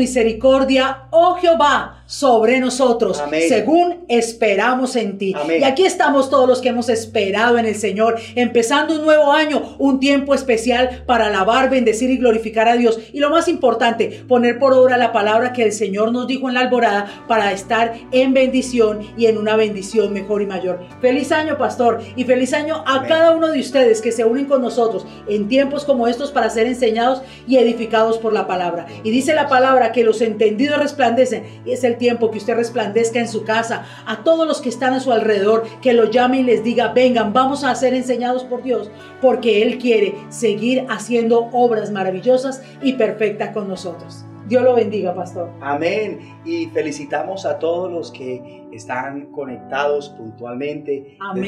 misericordia, oh Jehová, sobre nosotros, Amén. según esperamos en ti. Amén. Y aquí estamos todos los que hemos esperado en el Señor, empezando un nuevo año, un tiempo especial para alabar, bendecir y glorificar a Dios. Y lo más importante, poner por obra la palabra que el Señor nos dijo en la alborada para estar en bendición y en una bendición mejor y mayor. Feliz año, pastor, y feliz año a Amén. cada uno de ustedes que se unen con nosotros en tiempos como estos para ser enseñados y edificados por la palabra. Y dice la palabra que los entendidos resplandecen y es el tiempo que usted resplandezca en su casa, a todos los que están a su alrededor, que lo llame y les diga, vengan, vamos a ser enseñados por Dios, porque Él quiere seguir haciendo obras maravillosas y perfectas con nosotros. Dios lo bendiga, pastor. Amén. Y felicitamos a todos los que están conectados puntualmente Amén,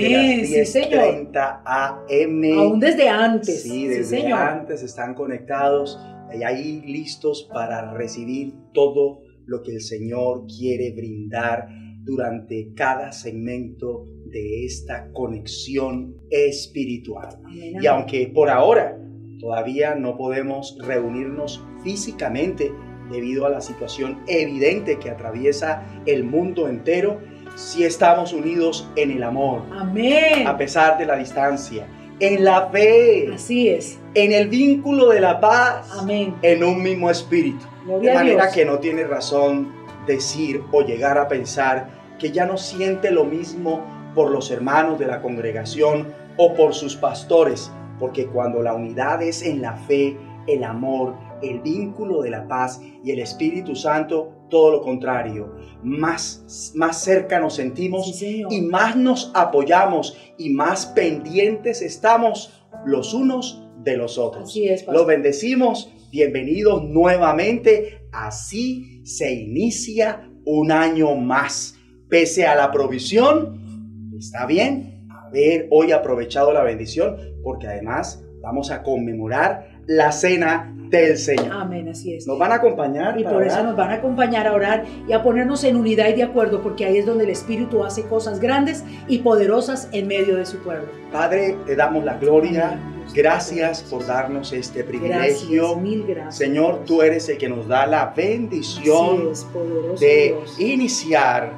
sí, desde las señor. 10:30 AM. Aún desde antes. Sí, desde señor. antes están conectados y ahí listos para recibir todo lo que el Señor quiere brindar durante cada segmento de esta conexión espiritual. Y aunque por ahora todavía no podemos reunirnos físicamente debido a la situación evidente que atraviesa el mundo entero, sí estamos unidos en el amor, Amén. a pesar de la distancia, en la fe, Así es. en el vínculo de la paz, Amén. en un mismo espíritu. De manera que no tiene razón decir o llegar a pensar que ya no siente lo mismo por los hermanos de la congregación o por sus pastores, porque cuando la unidad es en la fe, el amor, el vínculo de la paz y el Espíritu Santo, todo lo contrario, más, más cerca nos sentimos Sí, y más nos apoyamos y más pendientes estamos los unos de los otros. Así es. Los bendecimos, bienvenidos nuevamente. Así se inicia un año más. Pese a la provisión, está bien haber hoy aprovechado la bendición, porque además vamos a conmemorar la cena del Señor. Amén, así es. Nos van a acompañar. Y por eso nos van a acompañar a orar y a ponernos en unidad y de acuerdo, porque ahí es donde el Espíritu hace cosas grandes y poderosas en medio de su pueblo. Padre, te damos la gloria. Amén. Gracias por darnos este privilegio. Gracias, mil gracias. Señor, tú eres el que nos da la bendición es, de Dios. iniciar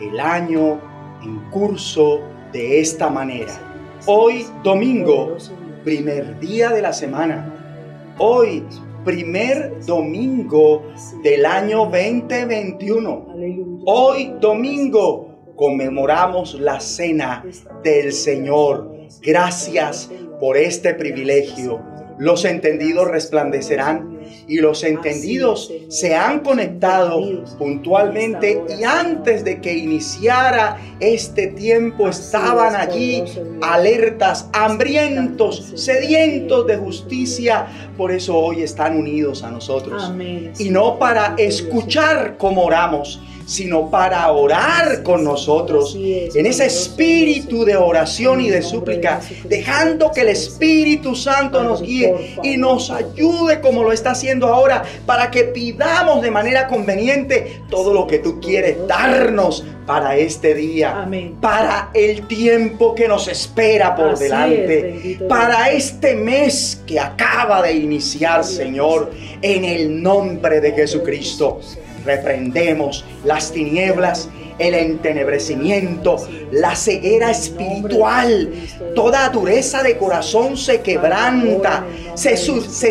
el año en curso de esta manera. Hoy, domingo, primer día de la semana. Hoy, primer domingo del año 2021. Aleluya. Hoy, domingo, conmemoramos la cena del Señor. Gracias por este privilegio. Los entendidos resplandecerán y los entendidos se han conectado puntualmente y antes de que iniciara este tiempo estaban allí alertas, hambrientos, sedientos de justicia. Por eso hoy están unidos a nosotros. Y no para escuchar cómo oramos, sino para orar con nosotros en ese espíritu de oración y de súplica, dejando que el Espíritu Santo nos guíe y nos ayude como lo está haciendo ahora, para que pidamos de manera conveniente todo lo que tú quieres darnos para este día, Amén. para el tiempo que nos espera por Así delante, para este mes que acaba de iniciar, Señor, en el nombre de Jesucristo. Reprendemos las tinieblas, el entenebrecimiento, la ceguera espiritual. Toda dureza de corazón se quebranta. Se,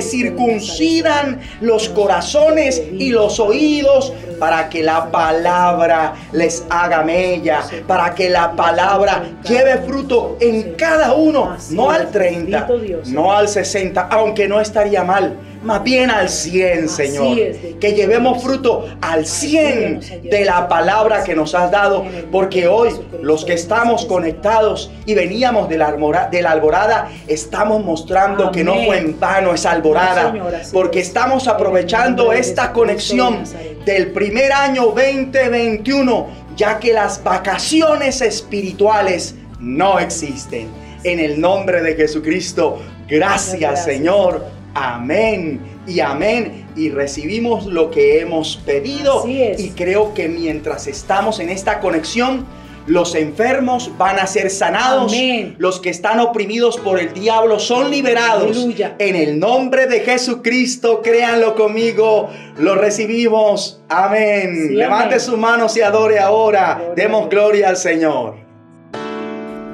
circuncidan los corazones y los oídos para que la palabra les haga mella, para que la palabra lleve fruto en cada uno, no al 30, no al 60, aunque no estaría mal, más bien al 100, Señor. Que llevemos fruto al 100 de la palabra que nos has dado, porque hoy los que estamos conectados y veníamos de la, almora- de la alborada, estamos mostrando que no fue en vano esa alborada, porque es. estamos aprovechando esta conexión del primer año 2021, ya que las vacaciones espirituales no existen. En el nombre de Jesucristo, Gracias. Señor. Amén y amén. Y recibimos lo que hemos pedido. Así es. Y creo que mientras estamos en esta conexión, Los enfermos van a ser sanados. Amén. Los que están oprimidos por el diablo son liberados. Aleluya. En el nombre de Jesucristo, créanlo conmigo, lo recibimos. Amén. Sí, Levante amén. sus manos y adore ahora. Gloria Demos gloria al Señor.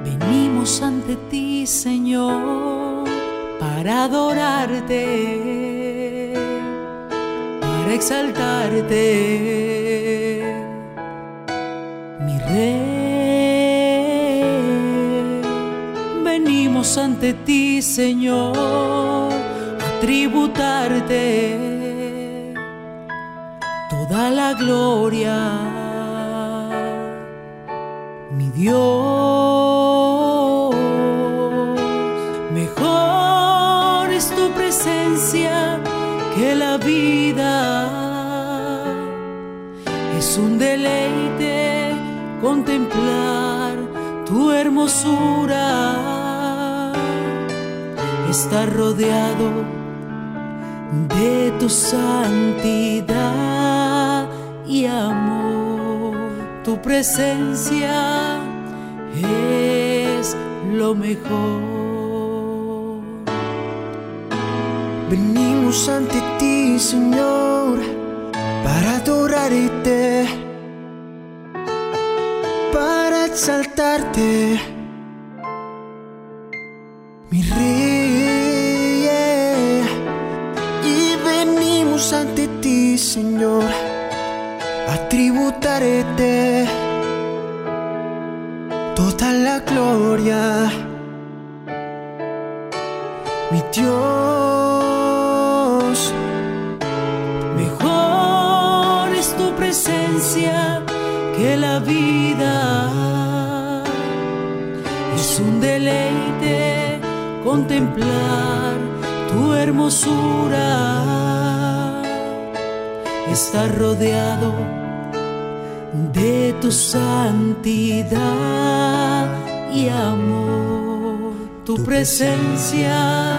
Venimos ante ti, Señor, para adorarte, para exaltarte, mi Rey. Venimos ante ti, Señor, a tributarte toda la gloria mi Dios. Es un deleite contemplar tu hermosura. Estar rodeado de tu santidad y amor. Tu presencia es lo mejor. Venimos ante ti, Señor, para adorarte, para exaltarte, mi Rey. Y venimos ante ti, Señor, a tributarte toda la gloria mi Dios. Que la vida. Es un deleite contemplar tu hermosura. Estar rodeado de tu santidad y amor. Tu presencia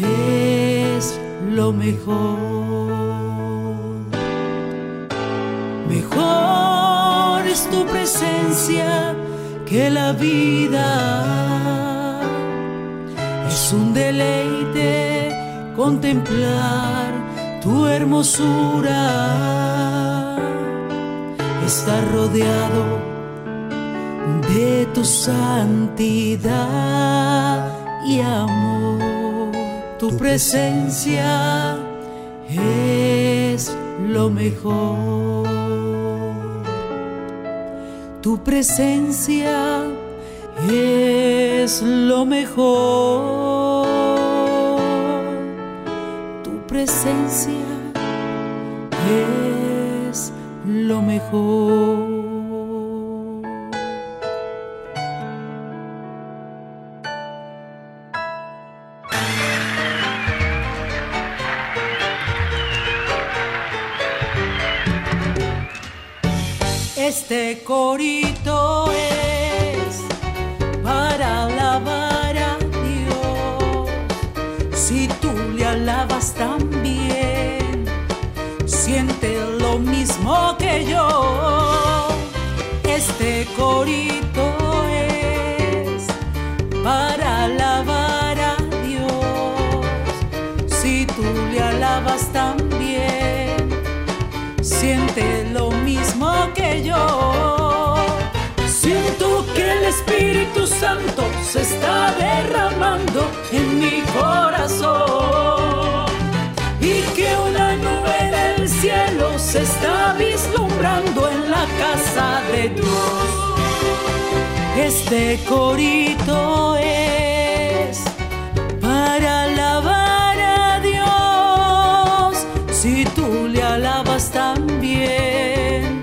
es lo. Mejor que la vida. Es un deleite contemplar tu hermosura. Estar rodeado de tu santidad y amor. Tu presencia es lo mejor. Tu presencia es lo mejor. Tu presencia es lo mejor. Este corito es para alabar a Dios. Si tú le alabas también, siente lo mismo que yo. Este corito es para alabar a Dios. Si tú le alabas también, siente lo de Dios. Este corito es para alabar a Dios. Si tú le alabas también,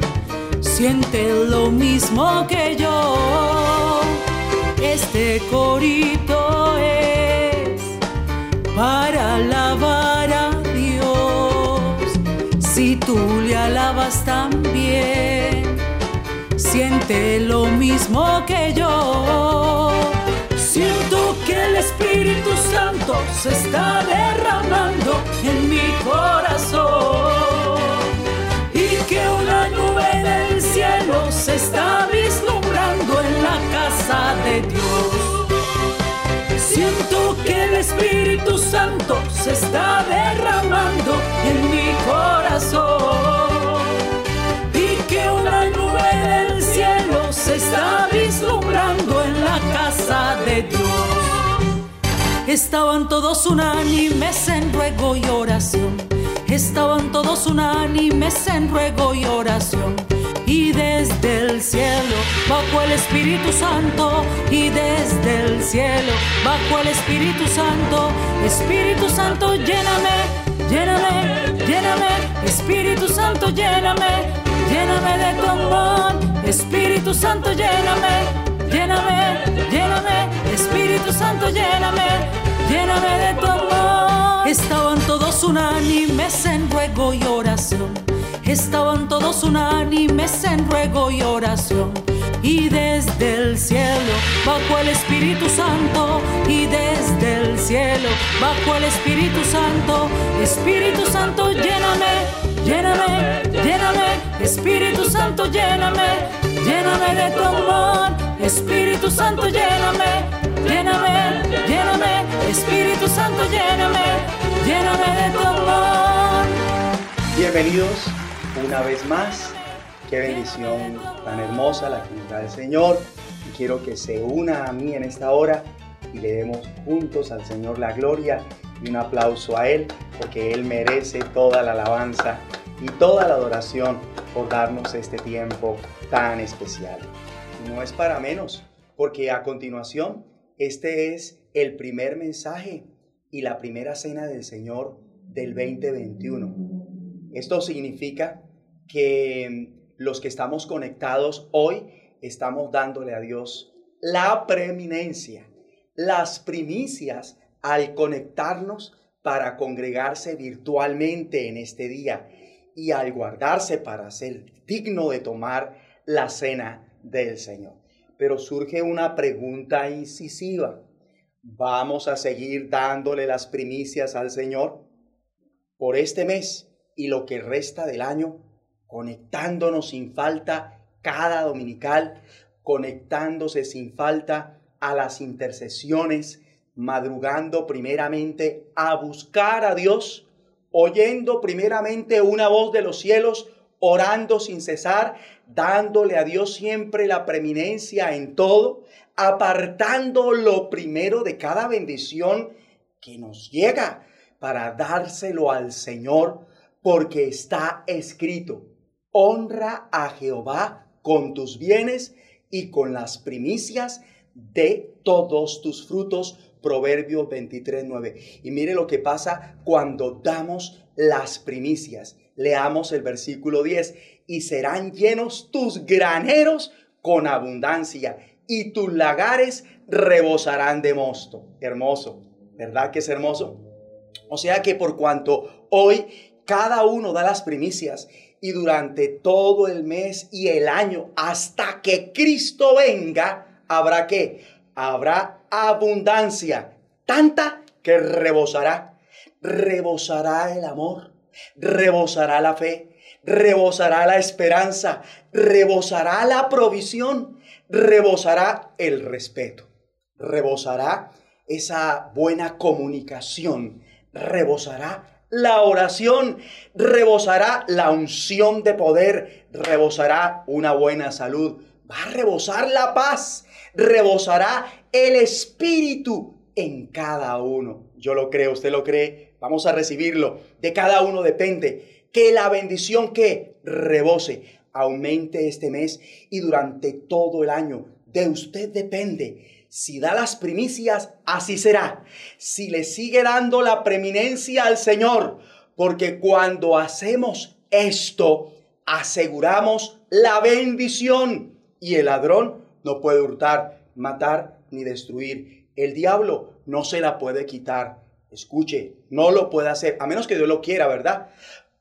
siente lo mismo que yo. Este corito es para alabar a Dios. Si tú le alabas también, siente lo mismo que yo. Siento que el Espíritu Santo se está derramando en mi corazón y que una nube del cielo se está vislumbrando en la casa de Dios. Estaban todos unánimes en ruego y oración. Estaban todos unánimes en ruego y oración. Y desde el cielo bajó el Espíritu Santo. Y desde el cielo bajó el Espíritu Santo. Espíritu Santo, lléname, lléname, lléname. Espíritu Santo, lléname, lléname de tu amor. Espíritu Santo, lléname, lléname, lléname. Espíritu Santo, lléname, lléname de tu amor. Estaban todos unánimes en ruego y oración. Estaban todos unánimes en ruego y oración. Y desde el cielo bajó el Espíritu Santo. Y desde el cielo bajó el Espíritu Santo. Espíritu Santo, lléname, lléname, lléname. Espíritu Santo, lléname, lléname de tu amor. Espíritu Santo, lléname, lléname, lléname. Espíritu Santo, lléname, lléname de tu amor. Bienvenidos una vez más. Qué bendición tan hermosa la que nos da el Señor. Y quiero que se una a mí en esta hora y le demos juntos al Señor la gloria y un aplauso a Él, porque Él merece toda la alabanza y toda la adoración por darnos este tiempo tan especial. No es para menos, porque a continuación este es el primer mensaje y la primera cena del Señor del 2021. Esto significa que los que estamos conectados hoy estamos dándole a Dios la preeminencia, las primicias al conectarnos para congregarse virtualmente en este día y al guardarse para ser digno de tomar la cena del Señor. Pero surge una pregunta incisiva. ¿Vamos a seguir dándole las primicias al Señor por este mes y lo que resta del año? conectándonos sin falta cada dominical, conectándose sin falta a las intercesiones, madrugando primeramente a buscar a Dios, oyendo primeramente una voz de los cielos, orando sin cesar, dándole a Dios siempre la preeminencia en todo, apartando lo primero de cada bendición que nos llega para dárselo al Señor, porque está escrito, honra a Jehová con tus bienes y con las primicias de todos tus frutos. Proverbios 23, 9. Y mire lo que pasa cuando damos las primicias. Leamos el versículo 10. Y serán llenos tus graneros con abundancia y tus lagares rebosarán de mosto. Hermoso, ¿verdad que es hermoso? O sea que por cuanto hoy cada uno da las primicias y durante todo el mes y el año hasta que Cristo venga, habrá que habrá abundancia, tanta que rebosará, rebosará el amor, rebosará la fe, rebosará la esperanza, rebosará la provisión, rebosará el respeto, rebosará esa buena comunicación, rebosará la oración, rebosará la unción de poder, rebosará una buena salud, va a rebosar la paz, rebosará el espíritu en cada uno. Yo lo creo, usted lo cree, vamos a recibirlo. De cada uno depende que la bendición que rebose aumente este mes y durante todo el año. De usted depende si da las primicias, así será. Si le sigue dando la preeminencia al Señor, porque cuando hacemos esto, aseguramos la bendición. Y el ladrón no puede hurtar, matar ni destruir. El diablo no se la puede quitar. Escuche, no lo puede hacer, a menos que Dios lo quiera, ¿verdad?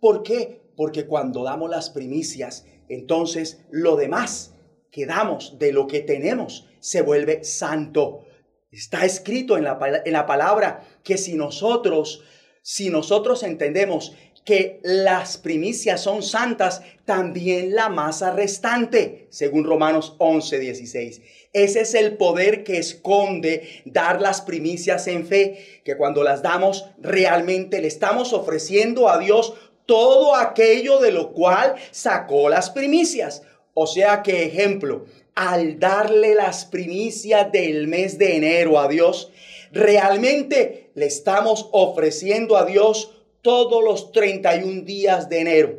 ¿Por qué? Porque cuando damos las primicias, entonces lo demás que damos de lo que tenemos se vuelve santo. Está escrito en la, en la palabra que si nosotros, si nosotros entendemos que las primicias son santas, también la masa restante, según Romanos 11, 16. Ese es el poder que esconde dar las primicias en fe, que cuando las damos realmente le estamos ofreciendo a Dios todo aquello de lo cual sacó las primicias. O sea que, ejemplo, al darle las primicias del mes de enero a Dios, realmente le estamos ofreciendo a Dios todos los 31 días de enero.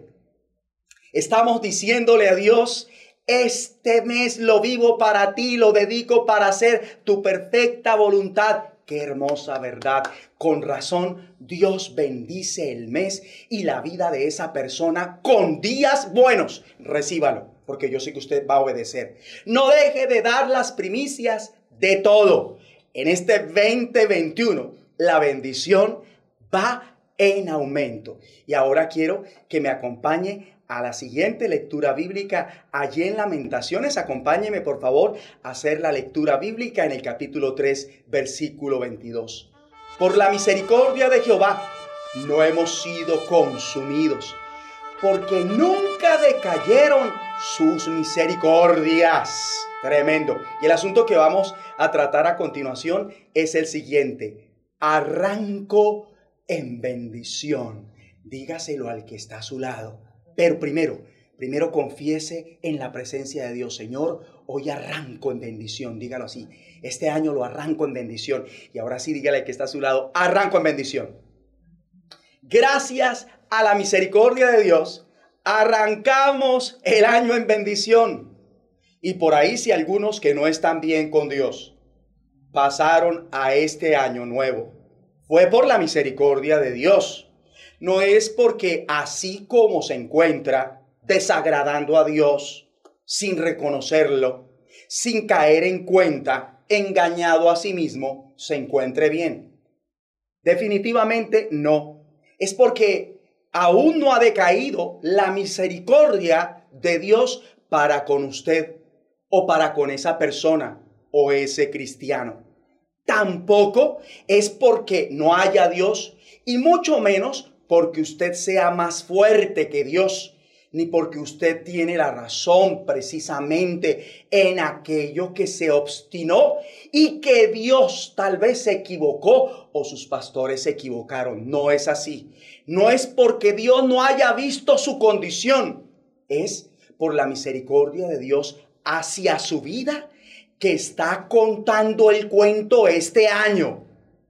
Estamos diciéndole a Dios, este mes lo vivo para ti, lo dedico para hacer tu perfecta voluntad. Qué hermosa verdad. Con razón, Dios bendice el mes y la vida de esa persona con días buenos. Recíbalo, porque yo sé que usted va a obedecer. No deje de dar las primicias de todo. En este 2021, la bendición va en aumento. Y ahora quiero que me acompañe a la siguiente lectura bíblica allí en Lamentaciones. Acompáñeme por favor a hacer la lectura bíblica en el capítulo 3, versículo 22. Por la misericordia de Jehová no hemos sido consumidos, porque nunca decayeron sus misericordias. Tremendo. Y el asunto que vamos a tratar a continuación es el siguiente. Arranco en bendición. Dígaselo al que está a su lado pero primero, primero confiese en la presencia de Dios. Señor, hoy arranco en bendición. Dígalo así. Este año lo arranco en bendición. Y ahora sí, dígale que está a su lado, arranco en bendición. Gracias a la misericordia de Dios, arrancamos el año en bendición. Y por ahí si algunos que no están bien con Dios pasaron a este año nuevo, fue por la misericordia de Dios no es porque así como se encuentra desagradando a Dios, sin reconocerlo, sin caer en cuenta, engañado a sí mismo, se encuentre bien. Definitivamente no. Es porque aún no ha decaído la misericordia de Dios para con usted o para con esa persona o ese cristiano. Tampoco es porque no haya Dios y mucho menos porque usted sea más fuerte que Dios, ni porque usted tiene la razón precisamente en aquello que se obstinó y que Dios tal vez se equivocó o sus pastores se equivocaron. No es así. No es porque Dios no haya visto su condición. Es por la misericordia de Dios hacia su vida que está contando el cuento este año.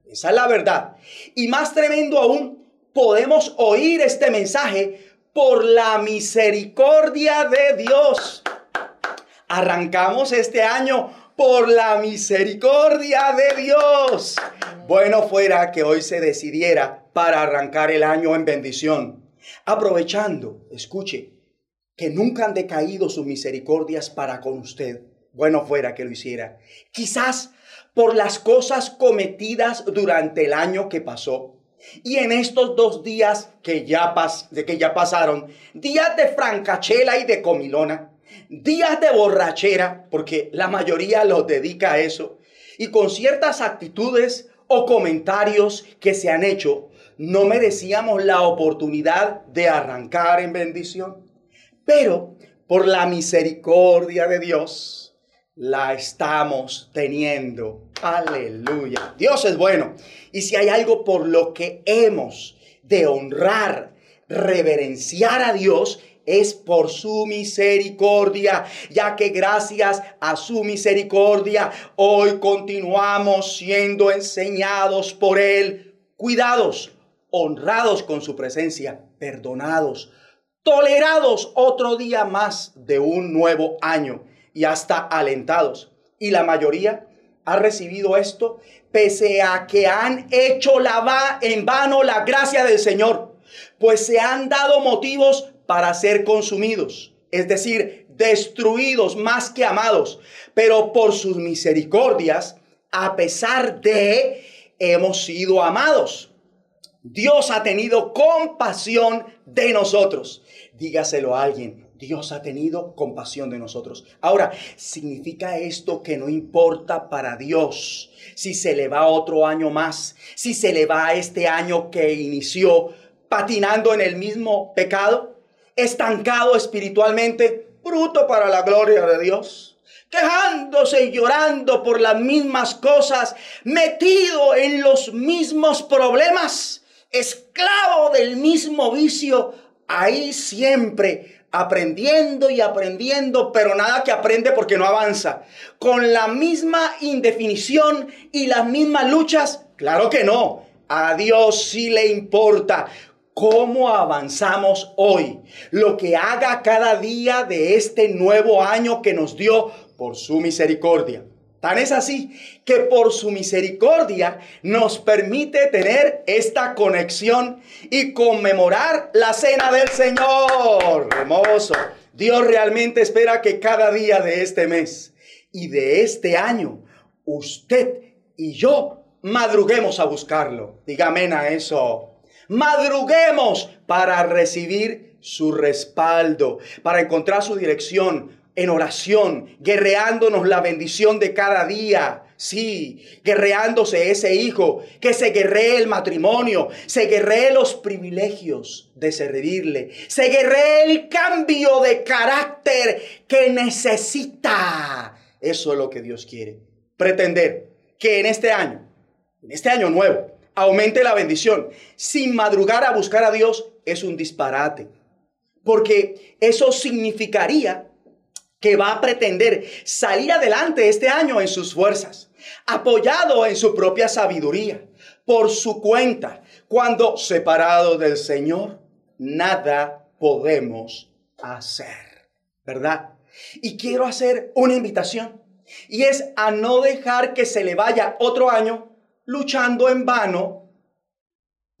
Esa es la verdad. Y más tremendo aún podemos oír este mensaje por la misericordia de Dios. Arrancamos este año por la misericordia de Dios. Bueno fuera que hoy se decidiera para arrancar el año en bendición, aprovechando, escuche, que nunca han decaído sus misericordias para con usted. Bueno fuera que lo hiciera. Quizás por las cosas cometidas durante el año que pasó y en estos dos días que ya, pas, de que ya pasaron, días de francachela y de comilona, días de borrachera, porque la mayoría los dedica a eso, y con ciertas actitudes o comentarios que se han hecho, no merecíamos la oportunidad de arrancar en bendición. Pero por la misericordia de Dios, la estamos teniendo. Aleluya. Dios es bueno. Y si hay algo por lo que hemos de honrar, reverenciar a Dios, es por su misericordia, ya que gracias a su misericordia hoy continuamos siendo enseñados por Él, cuidados, honrados con su presencia, perdonados, tolerados otro día más de un nuevo año y hasta alentados. Y la mayoría ha recibido esto pese a que han hecho la va en vano la gracia del Señor, pues se han dado motivos para ser consumidos, es decir, destruidos más que amados, pero por sus misericordias, a pesar de, hemos sido amados. Dios ha tenido compasión de nosotros. Dígaselo a alguien, Dios ha tenido compasión de nosotros. Ahora, ¿significa esto que no importa para Dios si se le va otro año más, si se le va este año que inició patinando en el mismo pecado, estancado espiritualmente, bruto para la gloria de Dios? quejándose y llorando por las mismas cosas, metido en los mismos problemas, esclavo del mismo vicio, ahí siempre aprendiendo y aprendiendo, pero nada que aprende porque no avanza. Con la misma indefinición y las mismas luchas, claro que no. A Dios sí le importa cómo avanzamos hoy, lo que haga cada día de este nuevo año que nos dio por su misericordia. Tan es así que por su misericordia nos permite tener esta conexión y conmemorar la cena del Señor. Hermoso. Dios realmente espera que cada día de este mes y de este año, usted y yo madruguemos a buscarlo. Dígame a eso. Madruguemos para recibir su respaldo, para encontrar su dirección, en oración, guerreándonos la bendición de cada día. Sí, guerreándose ese hijo, que se guerree el matrimonio, se guerree los privilegios de servirle, se guerree el cambio de carácter que necesita. Eso es lo que Dios quiere. Pretender que en este año, en este año nuevo, aumente la bendición sin madrugar a buscar a Dios es un disparate. Porque eso significaría que va a pretender salir adelante este año en sus fuerzas, apoyado en su propia sabiduría, por su cuenta, cuando separado del Señor, nada podemos hacer, ¿verdad? Y quiero hacer una invitación, y es a no dejar que se le vaya otro año luchando en vano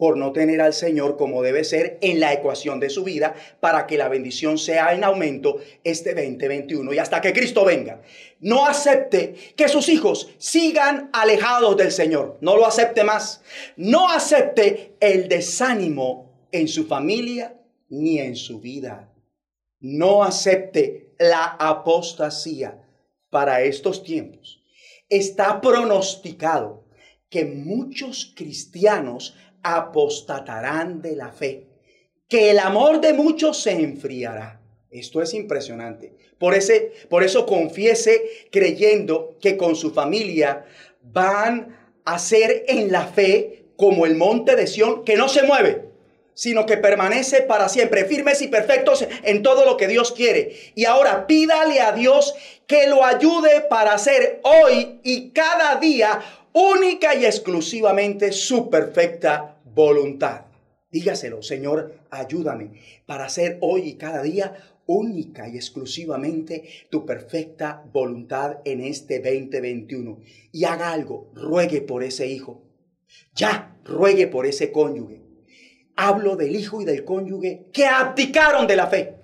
por no tener al Señor como debe ser en la ecuación de su vida para que la bendición sea en aumento este 2021 y hasta que Cristo venga. No acepte que sus hijos sigan alejados del Señor. No lo acepte más. No acepte el desánimo en su familia ni en su vida. No acepte la apostasía para estos tiempos. Está pronosticado que muchos cristianos apostatarán de la fe, que el amor de muchos se enfriará. Esto es impresionante. Por, ese, por eso confiese creyendo que con su familia van a ser en la fe como el monte de Sión que no se mueve, sino que permanece para siempre, firmes y perfectos en todo lo que Dios quiere. Y ahora pídale a Dios que lo ayude para hacer hoy y cada día única y exclusivamente su perfecta voluntad. Dígaselo, Señor, ayúdame para hacer hoy y cada día única y exclusivamente tu perfecta voluntad en este 2021. Y haga algo, ruegue por ese hijo. Ya, ruegue por ese cónyuge. Hablo del hijo y del cónyuge que abdicaron de la fe,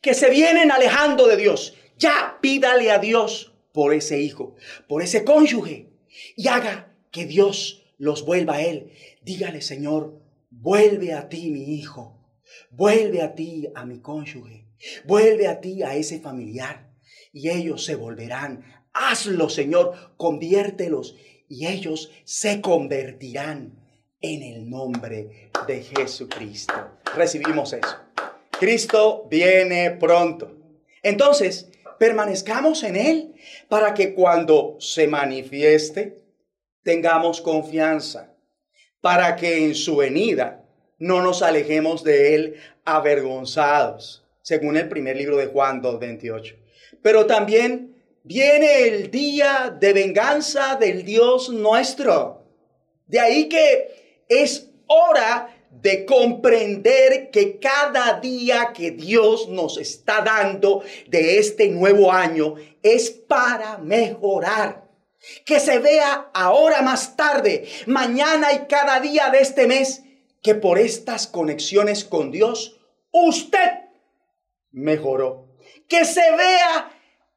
que se vienen alejando de Dios. Ya, pídale a Dios por ese hijo, por ese cónyuge y haga que Dios los vuelva a Él. Dígale, Señor, vuelve a ti mi hijo, vuelve a ti a mi cónyuge, vuelve a ti a ese familiar. Y ellos se volverán. Hazlo, Señor, conviértelos. Y ellos se convertirán en el nombre de Jesucristo. Recibimos eso. Cristo viene pronto. Entonces, permanezcamos en Él para que cuando se manifieste, tengamos confianza, para que en su venida no nos alejemos de Él avergonzados, según el primer libro de Juan 2.28. Pero también viene el día de venganza del Dios nuestro. De ahí que es hora de comprender que cada día que Dios nos está dando de este nuevo año es para mejorar. Que se vea ahora más tarde, mañana y cada día de este mes, que por estas conexiones con Dios, usted mejoró. Que se vea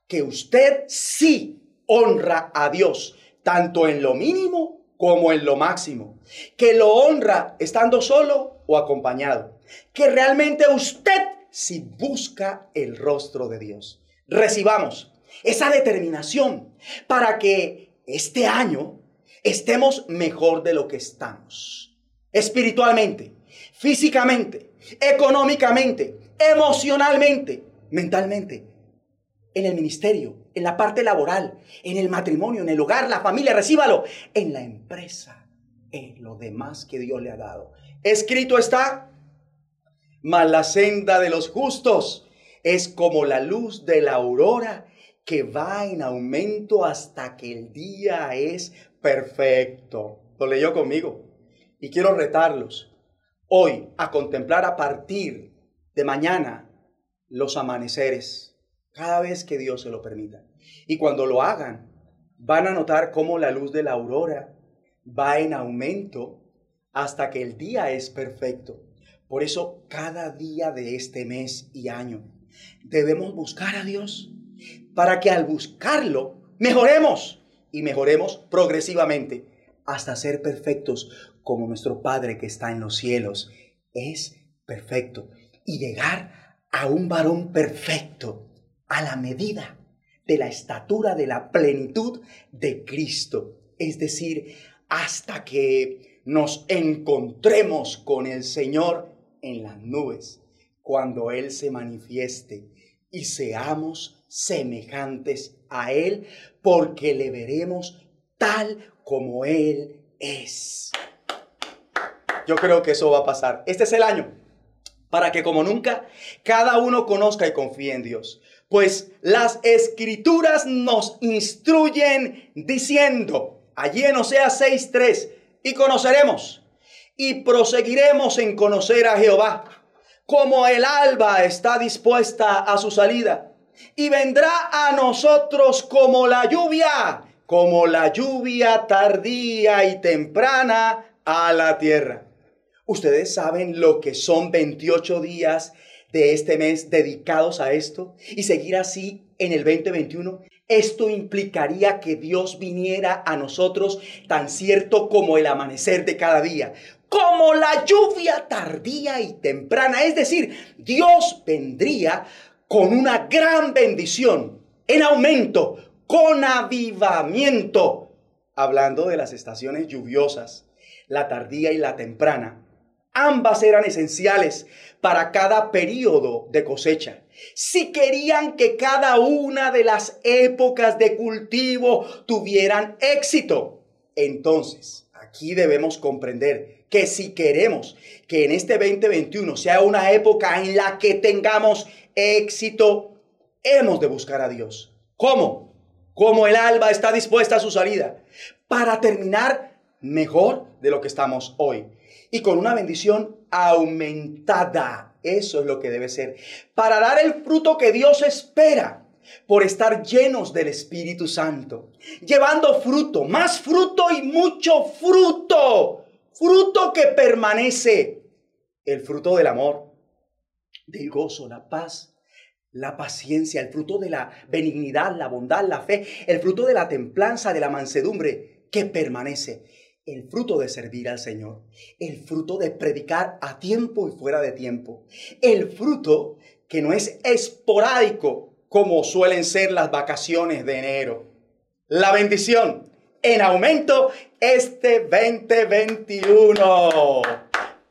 que usted sí honra a Dios, tanto en lo mínimo como en lo máximo. Que lo honra estando solo o acompañado. Que realmente usted si busca el rostro de Dios. Recibamos esa determinación para que este año estemos mejor de lo que estamos. Espiritualmente, físicamente, económicamente, emocionalmente, mentalmente, en el ministerio, en la parte laboral, en el matrimonio, en el hogar, la familia, recíbalo, en la empresa, en lo demás que Dios le ha dado. Escrito está, mas la senda de los justos es como la luz de la aurora que va en aumento hasta que el día es perfecto. Lo leyó conmigo. Y quiero retarlos hoy a contemplar a partir de mañana los amaneceres, cada vez que Dios se lo permita. Y cuando lo hagan, van a notar cómo la luz de la aurora va en aumento hasta que el día es perfecto. Por eso, cada día de este mes y año debemos buscar a Dios para que al buscarlo mejoremos y mejoremos progresivamente hasta ser perfectos como nuestro Padre que está en los cielos. Es perfecto. Y llegar a un varón perfecto a la medida de la estatura de la plenitud de Cristo, es decir, hasta que nos encontremos con el Señor en las nubes, cuando Él se manifieste y seamos semejantes a Él, porque le veremos tal como Él es. Yo creo que eso va a pasar. Este es el año para que como nunca cada uno conozca y confíe en Dios. Pues las escrituras nos instruyen diciendo, allí en Osea 6.3, y conoceremos y proseguiremos en conocer a Jehová, como el alba está dispuesta a su salida, y vendrá a nosotros como la lluvia, como la lluvia tardía y temprana a la tierra. Ustedes saben lo que son 28 días de este mes dedicados a esto y seguir así en el 2021. Esto implicaría que Dios viniera a nosotros tan cierto como el amanecer de cada día, como la lluvia tardía y temprana. Es decir, Dios vendría con una gran bendición, en aumento, con avivamiento, hablando de las estaciones lluviosas, la tardía y la temprana Ambas eran esenciales para cada periodo de cosecha. Si querían que cada una de las épocas de cultivo tuvieran éxito, entonces aquí debemos comprender que si queremos que en este 2021 sea una época en la que tengamos éxito, hemos de buscar a Dios. ¿Cómo? Como el alba está dispuesta a su salida, para terminar mejor de lo que estamos hoy y con una bendición aumentada. Eso es lo que debe ser. Para dar el fruto que Dios espera por estar llenos del Espíritu Santo. Llevando fruto, más fruto y mucho fruto. Fruto que permanece. El fruto del amor, del gozo, la paz, la paciencia, el fruto de la benignidad, la bondad, la fe, el fruto de la templanza, de la mansedumbre que permanece el fruto de servir al Señor, el fruto de predicar a tiempo y fuera de tiempo, el fruto que no es esporádico como suelen ser las vacaciones de enero. La bendición en aumento este 2021.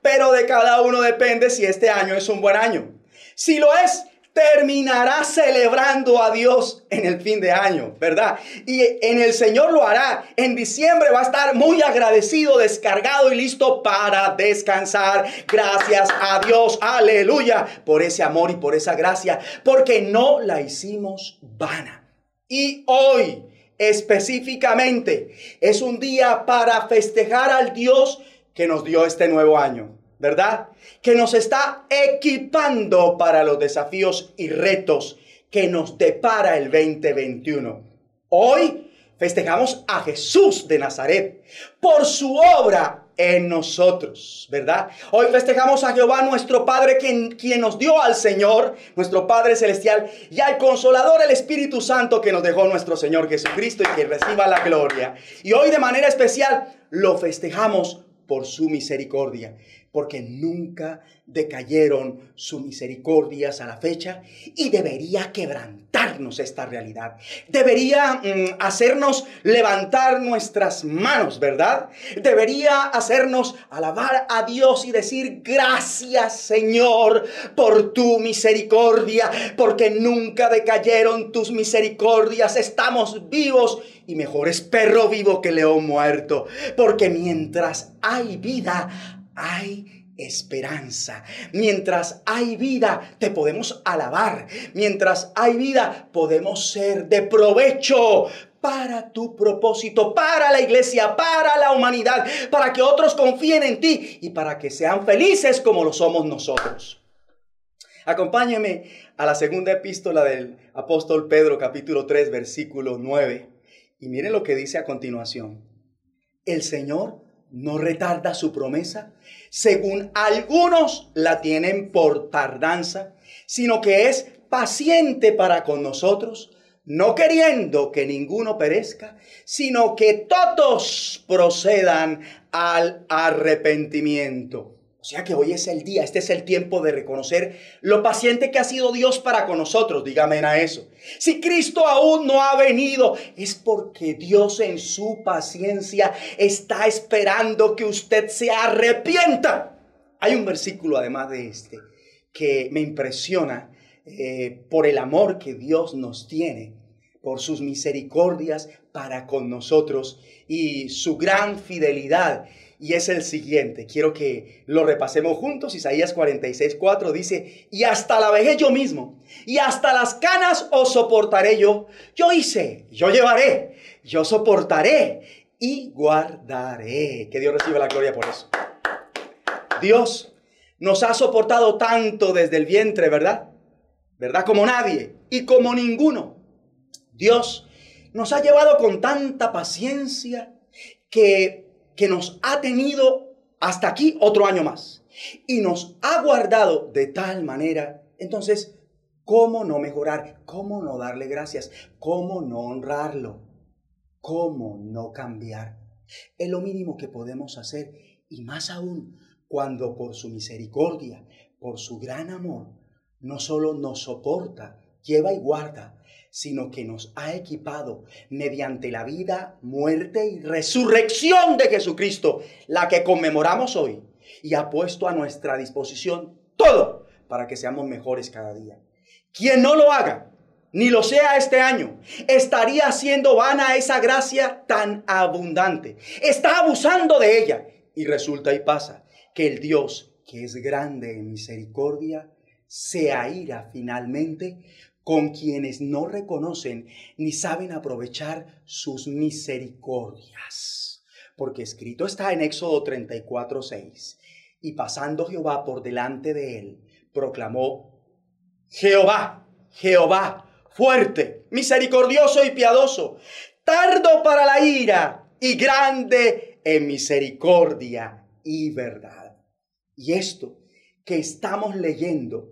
Pero de cada uno depende si este año es un buen año. Si lo es, terminará celebrando a Dios en el fin de año, ¿verdad? Y en el Señor lo hará. En diciembre va a estar muy agradecido, descargado y listo para descansar. Gracias a Dios, aleluya, por ese amor y por esa gracia, porque no la hicimos vana. Y hoy específicamente es un día para festejar al Dios que nos dio este nuevo año. ¿Verdad? Que nos está equipando para los desafíos y retos que nos depara el 2021. Hoy festejamos a Jesús de Nazaret por su obra en nosotros, ¿verdad? Hoy festejamos a Jehová nuestro Padre, quien, quien nos dio al Señor, nuestro Padre Celestial, y al Consolador, el Espíritu Santo que nos dejó nuestro Señor Jesucristo y que reciba la gloria. Y hoy de manera especial lo festejamos por su misericordia porque nunca decayeron sus misericordias a la fecha y debería quebrantarnos esta realidad. Debería mm, hacernos levantar nuestras manos, ¿verdad? Debería hacernos alabar a Dios y decir gracias Señor por tu misericordia, porque nunca decayeron tus misericordias. Estamos vivos y mejor es perro vivo que león muerto, porque mientras hay vida, hay esperanza. Mientras hay vida, te podemos alabar. Mientras hay vida, podemos ser de provecho para tu propósito, para la iglesia, para la humanidad, para que otros confíen en ti y para que sean felices como lo somos nosotros. Acompáñeme a la segunda epístola del apóstol Pedro, capítulo 3, versículo 9. Y miren lo que dice a continuación. El Señor no retarda su promesa, según algunos la tienen por tardanza, sino que es paciente para con nosotros, no queriendo que ninguno perezca, sino que todos procedan al arrepentimiento. O sea que hoy es el día, este es el tiempo de reconocer lo paciente que ha sido Dios para con nosotros. Dígame a eso. Si Cristo aún no ha venido, es porque Dios en su paciencia está esperando que usted se arrepienta. Hay un versículo además de este que me impresiona eh, por el amor que Dios nos tiene, por sus misericordias para con nosotros y su gran fidelidad y es el siguiente. Quiero que lo repasemos juntos. Isaías 46, 4 dice, y hasta la vejez yo mismo, y hasta las canas os soportaré yo. Yo hice, yo llevaré, yo soportaré y guardaré. Que Dios reciba la gloria por eso. Dios nos ha soportado tanto desde el vientre, ¿verdad? ¿Verdad? Como nadie y como ninguno. Dios nos ha llevado con tanta paciencia que que nos ha tenido hasta aquí otro año más y nos ha guardado de tal manera, entonces, ¿cómo no mejorar? ¿Cómo no darle gracias? ¿Cómo no honrarlo? ¿Cómo no cambiar? Es lo mínimo que podemos hacer y más aún cuando por su misericordia, por su gran amor, no solo nos soporta, lleva y guarda, sino que nos ha equipado mediante la vida, muerte y resurrección de Jesucristo, la que conmemoramos hoy, y ha puesto a nuestra disposición todo para que seamos mejores cada día. Quien no lo haga, ni lo sea este año, estaría haciendo vana esa gracia tan abundante. Está abusando de ella. Y resulta y pasa que el Dios, que es grande en misericordia, se aira finalmente con quienes no reconocen ni saben aprovechar sus misericordias. Porque escrito está en Éxodo 34, 6. Y pasando Jehová por delante de él, proclamó, Jehová, Jehová, fuerte, misericordioso y piadoso, tardo para la ira y grande en misericordia y verdad. Y esto que estamos leyendo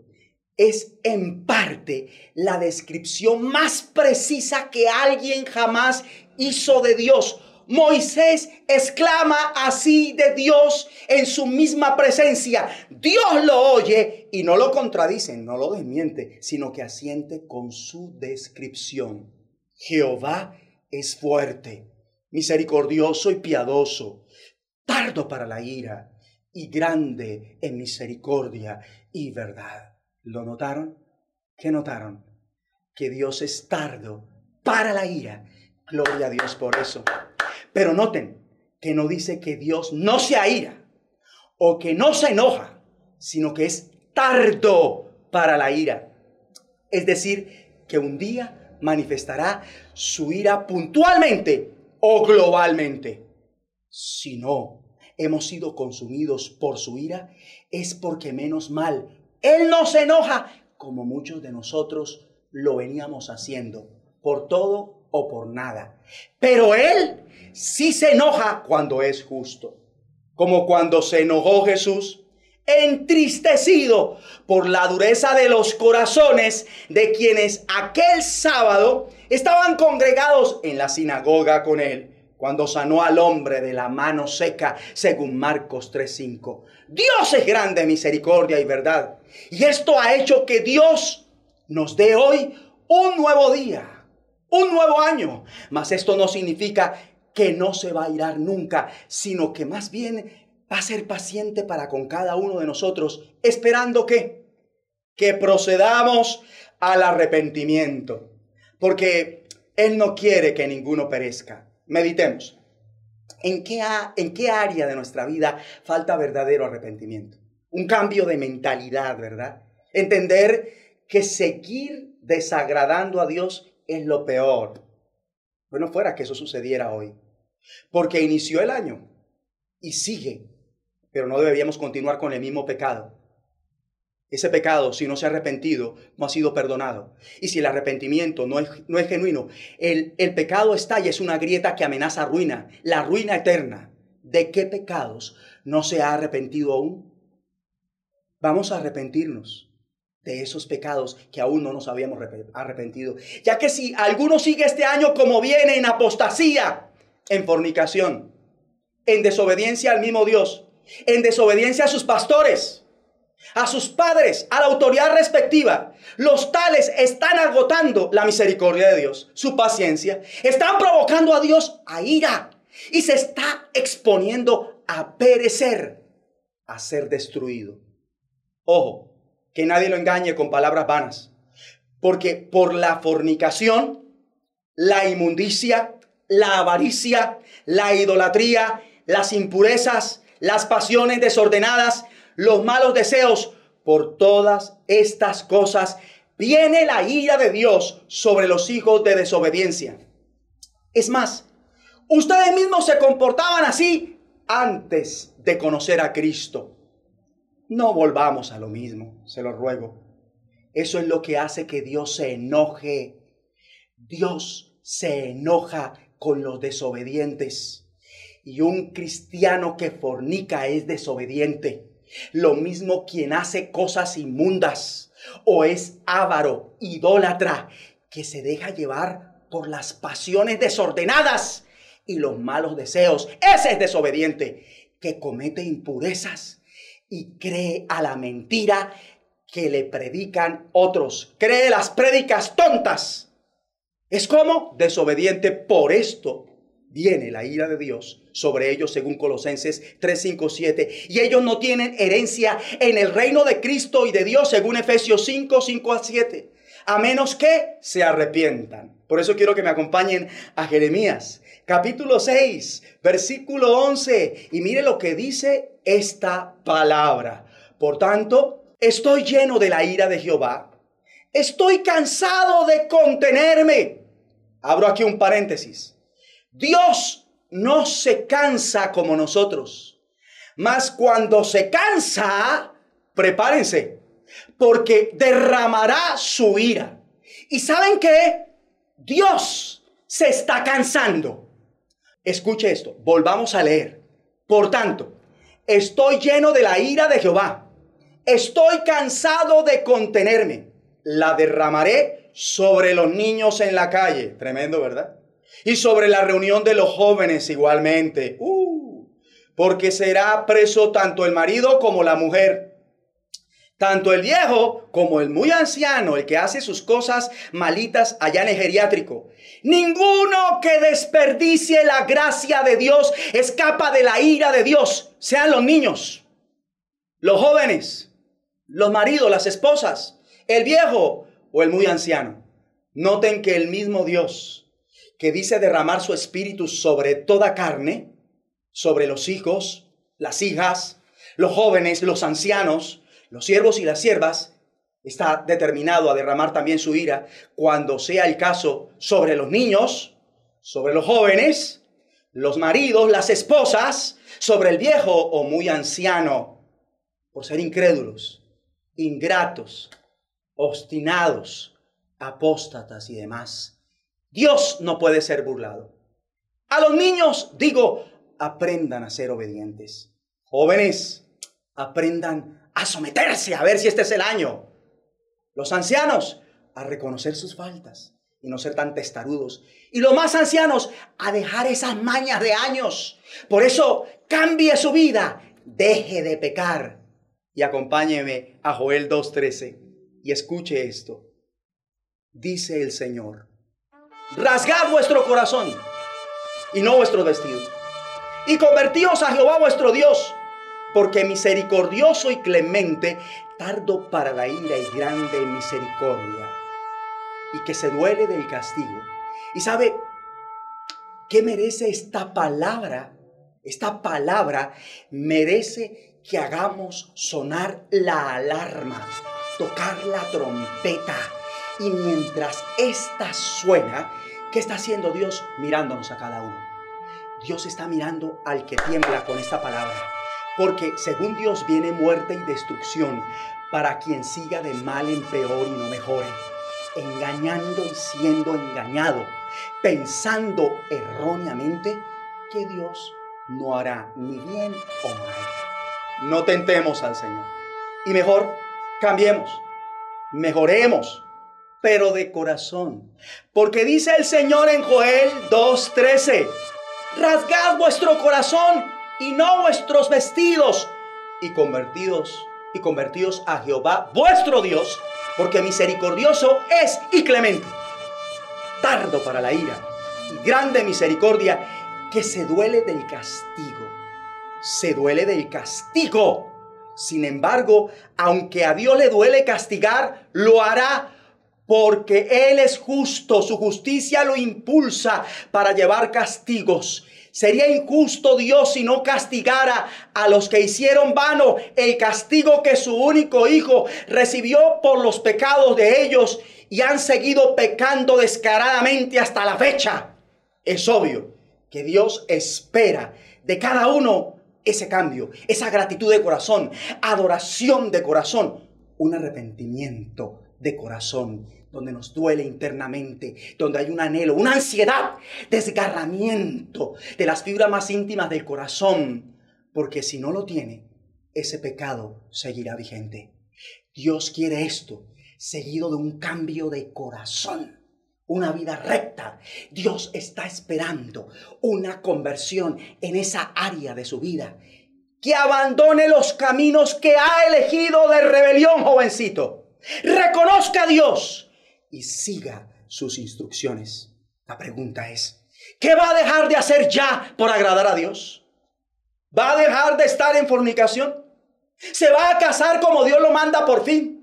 es en parte la descripción más precisa que alguien jamás hizo de Dios. Moisés exclama así de Dios en su misma presencia. Dios lo oye y no lo contradice, no lo desmiente, sino que asiente con su descripción. Jehová es fuerte, misericordioso y piadoso, tardo para la ira y grande en misericordia y verdad. ¿Lo notaron? ¿Qué notaron? Que Dios es tardo para la ira. Gloria a Dios por eso. Pero noten que no dice que Dios no se aira o que no se enoja, sino que es tardo para la ira. Es decir, que un día manifestará su ira puntualmente o globalmente. Si no hemos sido consumidos por su ira, es porque menos mal él no se enoja como muchos de nosotros lo veníamos haciendo, por todo o por nada. Pero Él sí se enoja cuando es justo, como cuando se enojó Jesús, entristecido por la dureza de los corazones de quienes aquel sábado estaban congregados en la sinagoga con Él cuando sanó al hombre de la mano seca, según Marcos 3:5. Dios es grande misericordia y verdad. Y esto ha hecho que Dios nos dé hoy un nuevo día, un nuevo año. Mas esto no significa que no se va a irar nunca, sino que más bien va a ser paciente para con cada uno de nosotros, esperando que, que procedamos al arrepentimiento. Porque Él no quiere que ninguno perezca Meditemos. ¿En qué, ¿En qué área de nuestra vida falta verdadero arrepentimiento? un cambio de mentalidad, ¿verdad? Entender que seguir desagradando a Dios es lo peor. Bueno, fuera que eso sucediera hoy. Porque inició el año y sigue, pero no deberíamos continuar con el mismo pecado. Ese pecado, si no se ha arrepentido, no ha sido perdonado. Y si el arrepentimiento no es, no es genuino, el, el pecado está y es una grieta que amenaza ruina, la ruina eterna. ¿De qué pecados no se ha arrepentido aún? Vamos a arrepentirnos de esos pecados que aún no nos habíamos arrepentido. Ya que si alguno sigue este año como viene en apostasía, en fornicación, en desobediencia al mismo Dios, en desobediencia a sus pastores, a sus padres, a la autoridad respectiva. Los tales están agotando la misericordia de Dios, su paciencia, están provocando a Dios a ira y se está exponiendo a perecer, a ser destruido. Ojo, que nadie lo engañe con palabras vanas, porque por la fornicación, la inmundicia, la avaricia, la idolatría, las impurezas, las pasiones desordenadas, los malos deseos, por todas estas cosas viene la ira de Dios sobre los hijos de desobediencia. Es más, ustedes mismos se comportaban así antes de conocer a Cristo. No volvamos a lo mismo, se lo ruego. Eso es lo que hace que Dios se enoje. Dios se enoja con los desobedientes. Y un cristiano que fornica es desobediente. Lo mismo quien hace cosas inmundas o es avaro, idólatra, que se deja llevar por las pasiones desordenadas y los malos deseos. Ese es desobediente, que comete impurezas y cree a la mentira que le predican otros. Cree las prédicas tontas. Es como desobediente por esto viene la ira de Dios sobre ellos según Colosenses 3, 5, 7. Y ellos no tienen herencia en el reino de Cristo y de Dios según Efesios 5, 5 a 7. A menos que se arrepientan. Por eso quiero que me acompañen a Jeremías capítulo 6, versículo 11. Y mire lo que dice esta palabra. Por tanto, estoy lleno de la ira de Jehová. Estoy cansado de contenerme. Abro aquí un paréntesis. Dios no se cansa como nosotros. Mas cuando se cansa, prepárense, porque derramará su ira. ¿Y saben qué? Dios se está cansando. Escuche esto, volvamos a leer. Por tanto, estoy lleno de la ira de Jehová. Estoy cansado de contenerme. La derramaré sobre los niños en la calle. Tremendo, ¿verdad? Y sobre la reunión de los jóvenes igualmente. Uh, porque será preso tanto el marido como la mujer. Tanto el viejo como el muy anciano, el que hace sus cosas malitas allá en el geriátrico. Ninguno que desperdicie la gracia de Dios escapa de la ira de Dios. Sean los niños, los jóvenes, los maridos, las esposas, el viejo o el muy anciano. Noten que el mismo Dios que dice derramar su espíritu sobre toda carne, sobre los hijos, las hijas, los jóvenes, los ancianos, los siervos y las siervas, está determinado a derramar también su ira cuando sea el caso sobre los niños, sobre los jóvenes, los maridos, las esposas, sobre el viejo o muy anciano, por ser incrédulos, ingratos, obstinados, apóstatas y demás. Dios no puede ser burlado. A los niños digo, aprendan a ser obedientes. Jóvenes, aprendan a someterse, a ver si este es el año. Los ancianos, a reconocer sus faltas y no ser tan testarudos. Y los más ancianos, a dejar esas mañas de años. Por eso, cambie su vida, deje de pecar. Y acompáñeme a Joel 2.13 y escuche esto. Dice el Señor rasgad vuestro corazón y no vuestro vestido. Y convertíos a Jehová vuestro Dios, porque misericordioso y clemente, tardo para la ira y grande misericordia, y que se duele del castigo. Y sabe, ¿qué merece esta palabra? Esta palabra merece que hagamos sonar la alarma, tocar la trompeta. Y mientras esta suena, ¿qué está haciendo Dios? Mirándonos a cada uno. Dios está mirando al que tiembla con esta palabra. Porque según Dios viene muerte y destrucción para quien siga de mal en peor y no mejore, engañando y siendo engañado, pensando erróneamente que Dios no hará ni bien o mal. No tentemos al Señor. Y mejor, cambiemos, mejoremos, pero de corazón. Porque dice el Señor en Joel 2.13, rasgad vuestro corazón y no vuestros vestidos y convertidos y convertidos a Jehová vuestro Dios, porque misericordioso es y clemente, tardo para la ira y grande misericordia, que se duele del castigo. Se duele del castigo. Sin embargo, aunque a Dios le duele castigar, lo hará porque Él es justo, su justicia lo impulsa para llevar castigos. Sería injusto Dios si no castigara a los que hicieron vano el castigo que su único hijo recibió por los pecados de ellos y han seguido pecando descaradamente hasta la fecha. Es obvio que Dios espera de cada uno ese cambio, esa gratitud de corazón, adoración de corazón, un arrepentimiento de corazón, donde nos duele internamente, donde hay un anhelo, una ansiedad, desgarramiento de las fibras más íntimas del corazón, porque si no lo tiene, ese pecado seguirá vigente. Dios quiere esto, seguido de un cambio de corazón una vida recta. Dios está esperando una conversión en esa área de su vida. Que abandone los caminos que ha elegido de rebelión, jovencito. Reconozca a Dios y siga sus instrucciones. La pregunta es, ¿qué va a dejar de hacer ya por agradar a Dios? ¿Va a dejar de estar en fornicación? ¿Se va a casar como Dios lo manda por fin?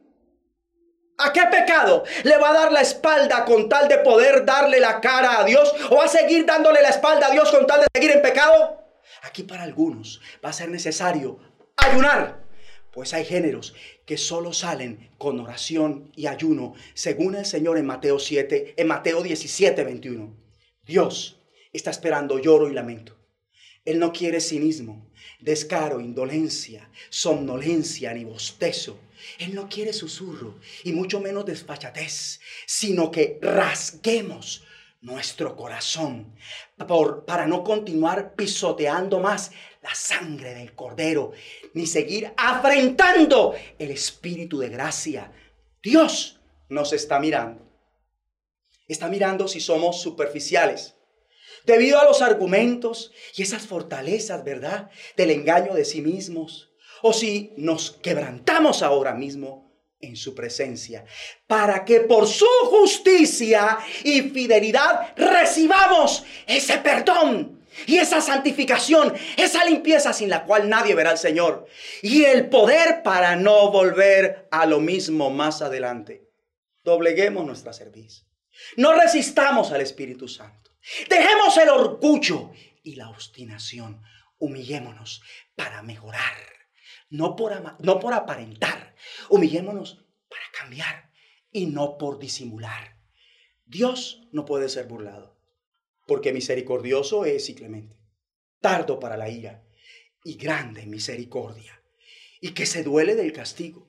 ¿A qué pecado le va a dar la espalda con tal de poder darle la cara a Dios? ¿O va a seguir dándole la espalda a Dios con tal de seguir en pecado? Aquí para algunos va a ser necesario ayunar. Pues hay géneros que solo salen con oración y ayuno, según el Señor en Mateo 7, en Mateo 17, 21. Dios está esperando lloro y lamento. Él no quiere cinismo, descaro, indolencia, somnolencia ni bostezo. Él no quiere susurro y mucho menos desfachatez, sino que rasguemos nuestro corazón por, para no continuar pisoteando más la sangre del cordero, ni seguir afrentando el espíritu de gracia. Dios nos está mirando. Está mirando si somos superficiales. Debido a los argumentos y esas fortalezas, ¿verdad? Del engaño de sí mismos o si nos quebrantamos ahora mismo en su presencia, para que por su justicia y fidelidad recibamos ese perdón y esa santificación, esa limpieza sin la cual nadie verá al Señor y el poder para no volver a lo mismo más adelante. Dobleguemos nuestra cerviz. No resistamos al Espíritu Santo. Dejemos el orgullo y la obstinación. Humillémonos para mejorar no por, no por aparentar. Humillémonos para cambiar y no por disimular. Dios no puede ser burlado, porque misericordioso es y clemente, tardo para la ira y grande misericordia, y que se duele del castigo.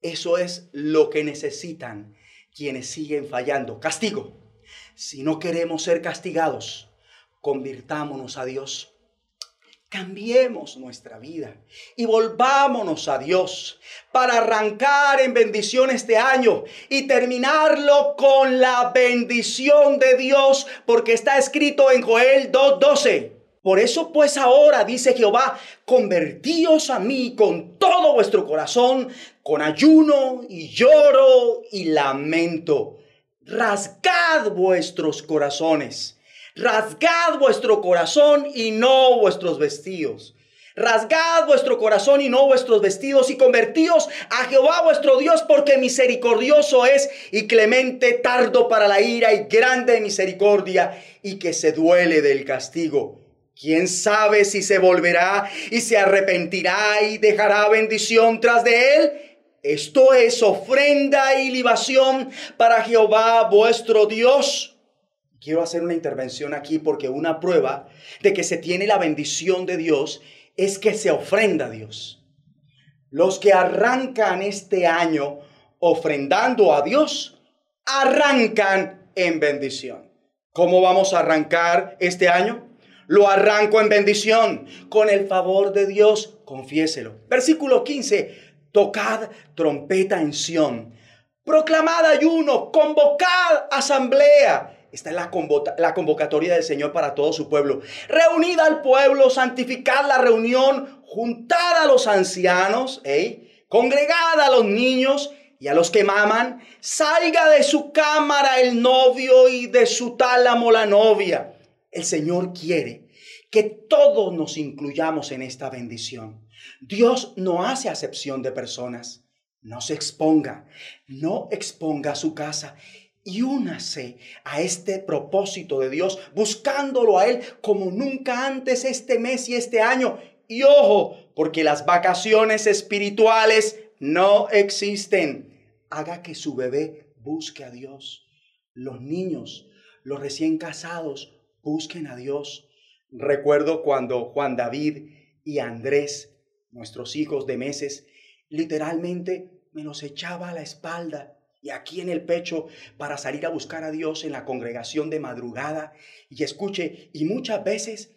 Eso es lo que necesitan quienes siguen fallando. Castigo. Si no queremos ser castigados, convirtámonos a Dios Cambiemos nuestra vida y volvámonos a Dios para arrancar en bendición este año y terminarlo con la bendición de Dios, porque está escrito en Joel 2.12. Por eso pues ahora, dice Jehová, convertíos a mí con todo vuestro corazón, con ayuno y lloro y lamento. Rasgad vuestros corazones Rasgad vuestro corazón y no vuestros vestidos. Rasgad vuestro corazón y no vuestros vestidos y convertíos a Jehová vuestro Dios porque misericordioso es y clemente, tardo para la ira y grande misericordia y que se duele del castigo. ¿Quién sabe si se volverá y se arrepentirá y dejará bendición tras de él? Esto es ofrenda y libación para Jehová vuestro Dios. Quiero hacer una intervención aquí porque una prueba de que se tiene la bendición de Dios es que se ofrenda a Dios. Los que arrancan este año ofrendando a Dios, arrancan en bendición. ¿Cómo vamos a arrancar este año? Lo arranco en bendición, con el favor de Dios, confiéselo. Versículo 15, tocad trompeta en Sión, proclamad ayuno, convocad asamblea. Esta es la, convocatoria del Señor para todo su pueblo. Reunid al pueblo, santificad la reunión, juntad a los ancianos, ¿eh? congregad a los niños y a los que maman. Salga de su cámara el novio y de su tálamo la novia. El Señor quiere que todos nos incluyamos en esta bendición. Dios no hace acepción de personas. No se exponga, no exponga su casa y únase a este propósito de Dios, buscándolo a Él como nunca antes este mes y este año. Y ojo, porque las vacaciones espirituales no existen. Haga que su bebé busque a Dios. Los niños, los recién casados, busquen a Dios. Recuerdo cuando Juan David y Andrés nuestros hijos de meses, literalmente me los echaba a la espalda aquí en el pecho para salir a buscar a Dios en la congregación de madrugada. Y escuche, y muchas veces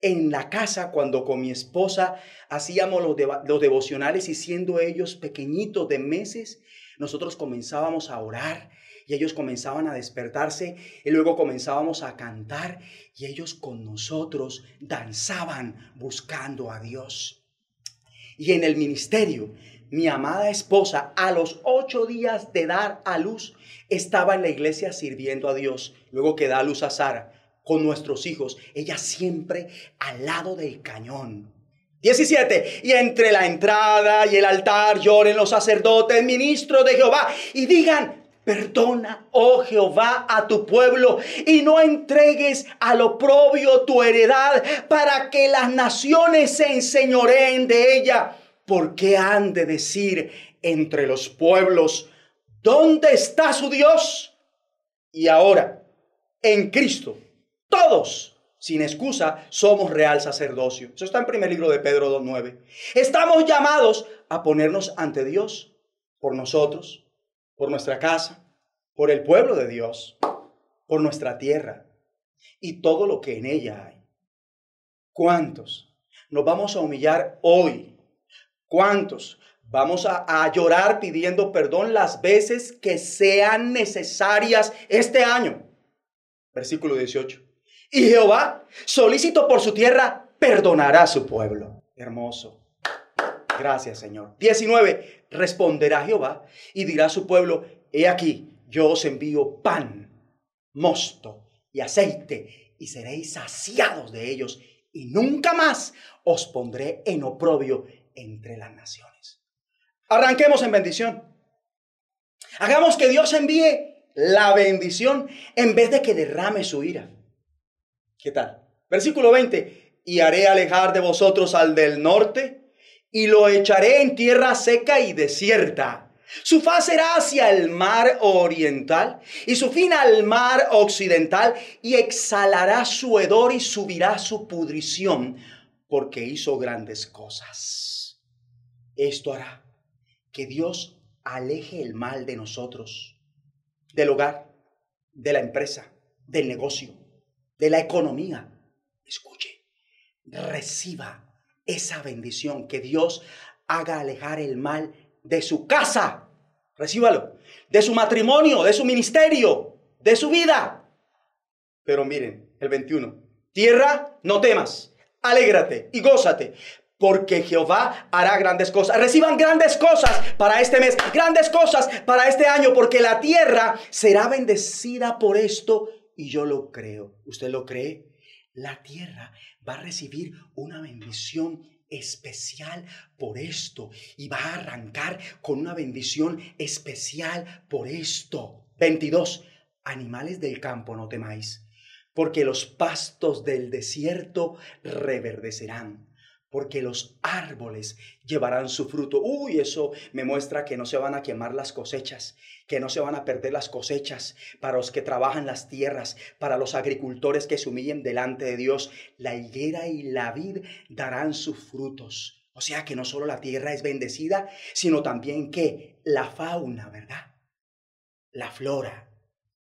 en la casa cuando con mi esposa hacíamos los, los devocionales y siendo ellos pequeñitos de meses, nosotros comenzábamos a orar y ellos comenzaban a despertarse y luego comenzábamos a cantar y ellos con nosotros danzaban buscando a Dios y en el ministerio. Mi amada esposa, a los ocho días de dar a luz, estaba en la iglesia sirviendo a Dios. Luego que da a luz a Sara, con nuestros hijos, ella siempre al lado del cañón. 17. Y entre la entrada y el altar lloren los sacerdotes, ministros de Jehová, y digan, Perdona, oh Jehová, a tu pueblo y no entregues al oprobio tu heredad para que las naciones se enseñoreen de ella. Porque han de decir entre los pueblos, ¿dónde está su Dios? Y ahora, en Cristo, todos, sin excusa, somos real sacerdocio. Eso está en primer libro de Pedro 2.9. Estamos llamados a ponernos ante Dios por nosotros por nuestra casa, por el pueblo de Dios, por nuestra tierra y todo lo que en ella hay. ¿Cuántos nos vamos a humillar hoy? ¿Cuántos vamos a, llorar pidiendo perdón las veces que sean necesarias este año? Versículo 18. Y Jehová, solícito por su tierra, perdonará a su pueblo. Hermoso. Gracias, Señor. 19. Responderá Jehová y dirá a su pueblo, he aquí, yo os envío pan, mosto y aceite, y seréis saciados de ellos, y nunca más os pondré en oprobio entre las naciones. Arranquemos en bendición. Hagamos que Dios envíe la bendición en vez de que derrame su ira. ¿Qué tal? Versículo 20. Y haré alejar de vosotros al del norte y lo echaré en tierra seca y desierta. Su faz será hacia el mar oriental y su fin al mar occidental y exhalará su hedor y subirá su pudrición porque hizo grandes cosas. Esto hará que Dios aleje el mal de nosotros, del hogar, de la empresa, del negocio, de la economía. Escuche, reciba esa bendición, que Dios haga alejar el mal de su casa. Recíbalo. De su matrimonio, de su ministerio, de su vida. Pero miren, el 21. Tierra, no temas. Alégrate y gózate. Porque Jehová hará grandes cosas. Reciban grandes cosas para este mes. Grandes cosas para este año. Porque la tierra será bendecida por esto. Y yo lo creo. ¿Usted lo cree? La tierra va a recibir una bendición especial por esto y va a arrancar con una bendición especial por esto. 22. Animales del campo, no temáis, porque los pastos del desierto reverdecerán, porque los árboles llevarán su fruto. Uy, eso me muestra que no se van a quemar las cosechas, que no se van a perder las cosechas para los que trabajan las tierras, para los agricultores que se humillen delante de Dios. La higuera y la vid darán sus frutos. O sea que no solo la tierra es bendecida, sino también que la fauna, ¿verdad? La flora,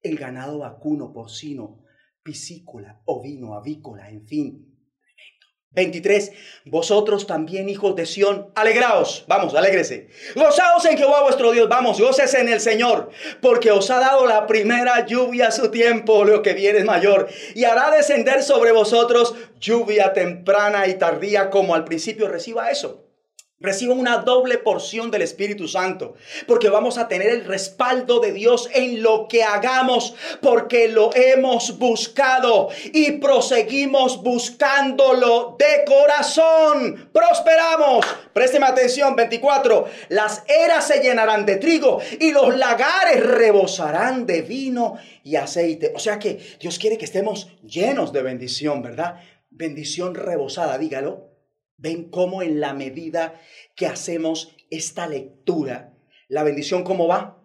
el ganado vacuno, porcino, piscícola, ovino, avícola, en fin. 23. Vosotros también, hijos de Sión, alegraos, vamos, alégrese. Gozaos en Jehová vuestro Dios, vamos, goces en el Señor, porque os ha dado la primera lluvia a su tiempo, lo que viene es mayor, y hará descender sobre vosotros lluvia temprana y tardía, como al principio reciba eso. Reciban una doble porción del Espíritu Santo, porque vamos a tener el respaldo de Dios en lo que hagamos, porque lo hemos buscado y proseguimos buscándolo de corazón. Prosperamos. Présteme atención, 24. Las eras se llenarán de trigo y los lagares rebosarán de vino y aceite. O sea que Dios quiere que estemos llenos de bendición, ¿verdad? Bendición rebosada, dígalo Ven cómo en la medida que hacemos esta lectura, la bendición cómo va?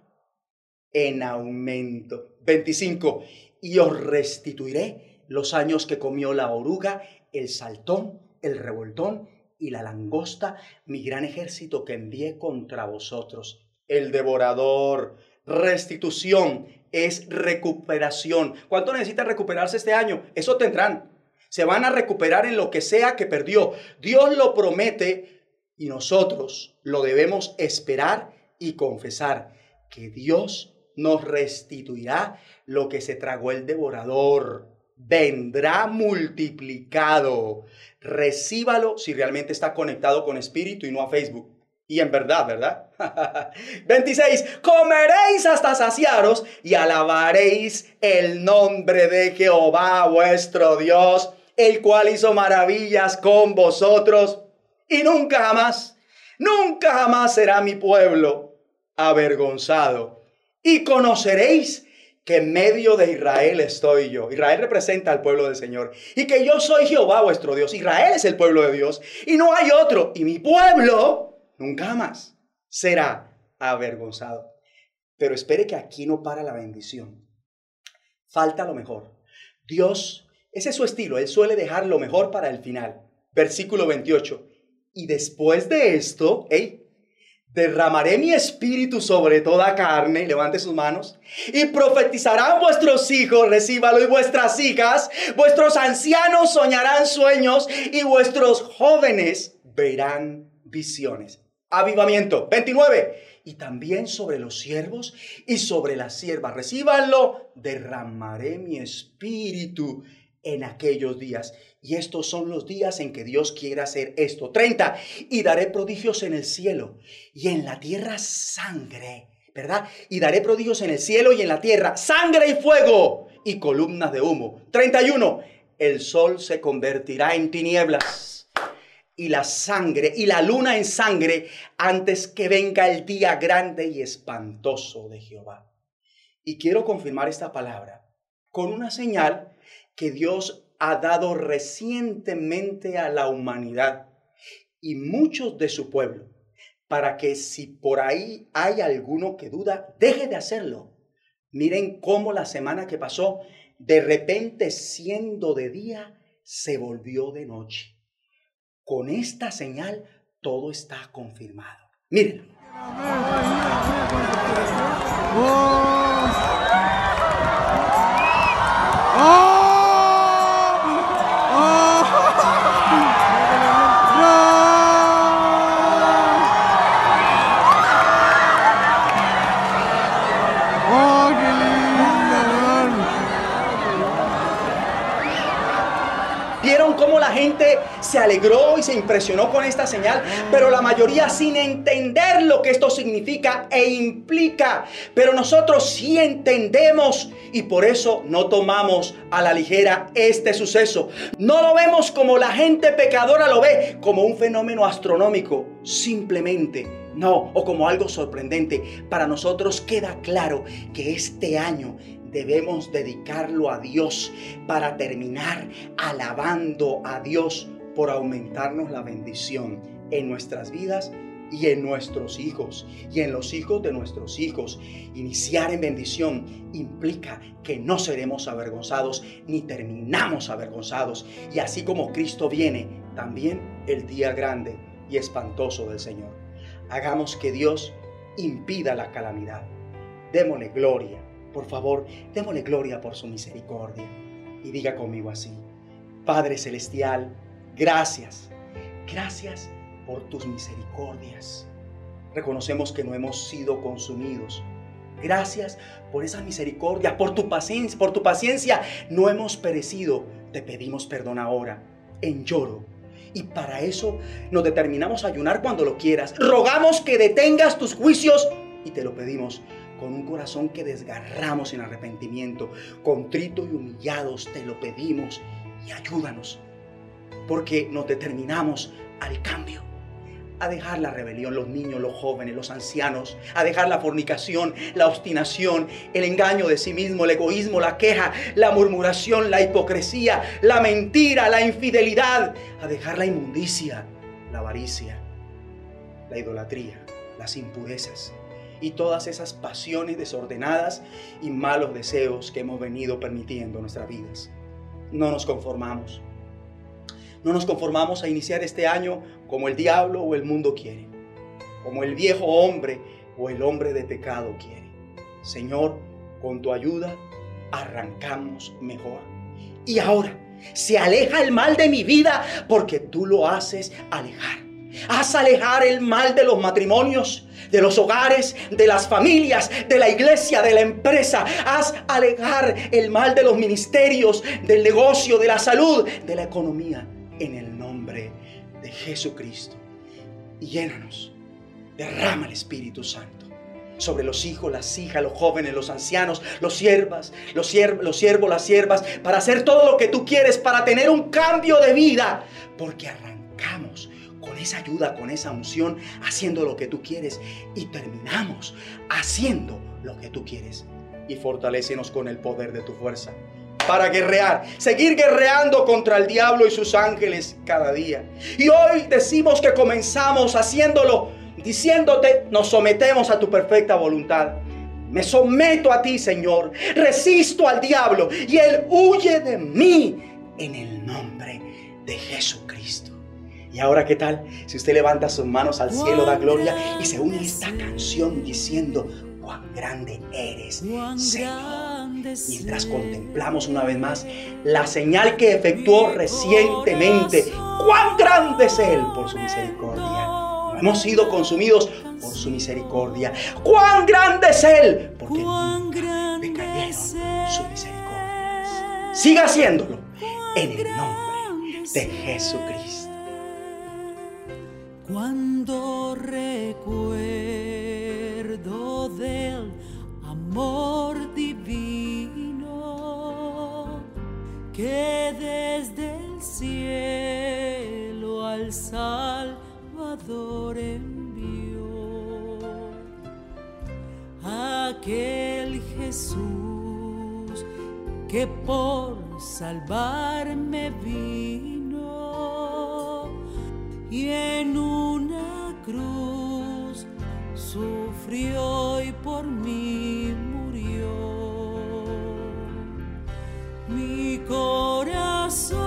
En aumento. 25. Y os restituiré los años que comió la oruga, el saltón, el revoltón y la langosta, mi gran ejército que envié contra vosotros. El devorador, restitución, es recuperación. ¿Cuánto necesita recuperarse este año? Eso tendrán. Se van a recuperar en lo que sea que perdió. Dios lo promete y nosotros lo debemos esperar y confesar que Dios nos restituirá lo que se tragó el devorador. Vendrá multiplicado. Recíbalo si realmente está conectado con Espíritu y no a Facebook. Y en verdad, ¿verdad? 26. Comeréis hasta saciaros y alabaréis el nombre de Jehová vuestro Dios el cual hizo maravillas con vosotros, y nunca jamás, nunca jamás será mi pueblo avergonzado. Y conoceréis que en medio de Israel estoy yo. Israel representa al pueblo del Señor. Y que yo soy Jehová vuestro Dios. Israel es el pueblo de Dios. Y no hay otro. Y mi pueblo nunca más será avergonzado. Pero espere que aquí no para la bendición. Falta lo mejor. Dios ese es su estilo, él suele dejar lo mejor para el final. Versículo 28. Y después de esto, hey, derramaré mi espíritu sobre toda carne, levante sus manos, y profetizarán vuestros hijos, recíbalo, y vuestras hijas, vuestros ancianos soñarán sueños, y vuestros jóvenes verán visiones. Avivamiento. 29. Y también sobre los siervos y sobre las siervas, recíbanlo, derramaré mi espíritu en aquellos días. Y estos son los días en que Dios quiere hacer esto. 30. Y daré prodigios en el cielo y en la tierra sangre, ¿verdad? Y daré prodigios en el cielo y en la tierra, sangre y fuego y columnas de humo. 31. El sol se convertirá en tinieblas y la sangre y la luna en sangre antes que venga el día grande y espantoso de Jehová. Y quiero confirmar esta palabra con una señal que Dios ha dado recientemente a la humanidad y muchos de su pueblo, para que si por ahí hay alguno que duda, deje de hacerlo. Miren cómo la semana que pasó, de repente siendo de día, se volvió de noche. Con esta señal todo está confirmado. Miren. Gente se alegró y se impresionó con esta señal, pero la mayoría sin entender lo que esto significa e implica. Pero nosotros sí entendemos y por eso no tomamos a la ligera este suceso. No lo vemos como la gente pecadora lo ve, como un fenómeno astronómico, simplemente. No, o como algo sorprendente. Para nosotros queda claro que este año debemos dedicarlo a Dios para terminar alabando a Dios por aumentarnos la bendición en nuestras vidas y en nuestros hijos y en los hijos de nuestros hijos. Iniciar en bendición implica que no seremos avergonzados ni terminamos avergonzados. Y así como Cristo viene, también el día grande y espantoso del Señor. Hagamos que Dios impida la calamidad. Démosle gloria. Por favor, démosle gloria por su misericordia. Y diga conmigo así. Padre Celestial, gracias. Gracias por tus misericordias. Reconocemos que no hemos sido consumidos. Gracias por esa misericordia, por tu paciencia, por tu paciencia no hemos perecido. Te pedimos perdón ahora en lloro. Y para eso nos determinamos a ayunar cuando lo quieras. Rogamos que detengas tus juicios y te lo pedimos con un corazón que desgarramos en arrepentimiento, contrito y humillados te lo pedimos y ayúdanos, porque nos determinamos al cambio a dejar la rebelión, los niños, los jóvenes, los ancianos, a dejar la fornicación, la obstinación, el engaño de sí mismo, el egoísmo, la queja, la murmuración, la hipocresía, la mentira, la infidelidad, a dejar la inmundicia, la avaricia, la idolatría, las impurezas y todas esas pasiones desordenadas y malos deseos que hemos venido permitiendo en nuestras vidas. No nos conformamos no nos conformamos a iniciar este año como el diablo o el mundo quiere, como el viejo hombre o el hombre de pecado quiere. Señor, con tu ayuda arrancamos mejor. Y ahora se aleja el mal de mi vida porque tú lo haces alejar. Haz alejar el mal de los matrimonios, de los hogares, de las familias, de la iglesia, de la empresa. Haz alejar el mal de los ministerios, del negocio, de la salud, de la economía en el nombre de Jesucristo. Y llénanos, derrama el Espíritu Santo sobre los hijos, las hijas, los jóvenes, los ancianos, los siervas, los, los siervos, las siervas, para hacer todo lo que tú quieres, para tener un cambio de vida, porque arrancamos con esa ayuda, con esa unción, haciendo lo que tú quieres y terminamos haciendo lo que tú quieres. Y fortalécenos con el poder de tu fuerza para guerrear, seguir guerreando contra el diablo y sus ángeles cada día. Y hoy decimos que comenzamos haciéndolo, diciéndote, nos sometemos a tu perfecta voluntad. Me someto a ti, Señor. Resisto al diablo y él huye de mí en el nombre de Jesucristo. Y ahora, ¿qué tal? Si usted levanta sus manos al cielo, da gloria y se une a esta canción diciendo, cuán grande eres, Señor. Mientras contemplamos una vez más la señal que efectuó recientemente, cuán grande es Él por su misericordia. No hemos sido consumidos por su misericordia. Cuán grande es Él porque me cayeron su misericordia. Siga haciéndolo en el nombre de Jesucristo. Cuando recuerdo del amor divino que desde el cielo al Salvador envió. Aquel Jesús que por salvarme vino y en una cruz sufrió y por mí murió. Mi corazón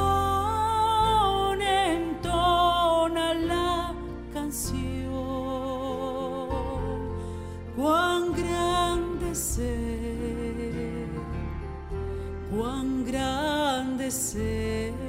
entona la canción. Cuán grande ser, cuán grande ser.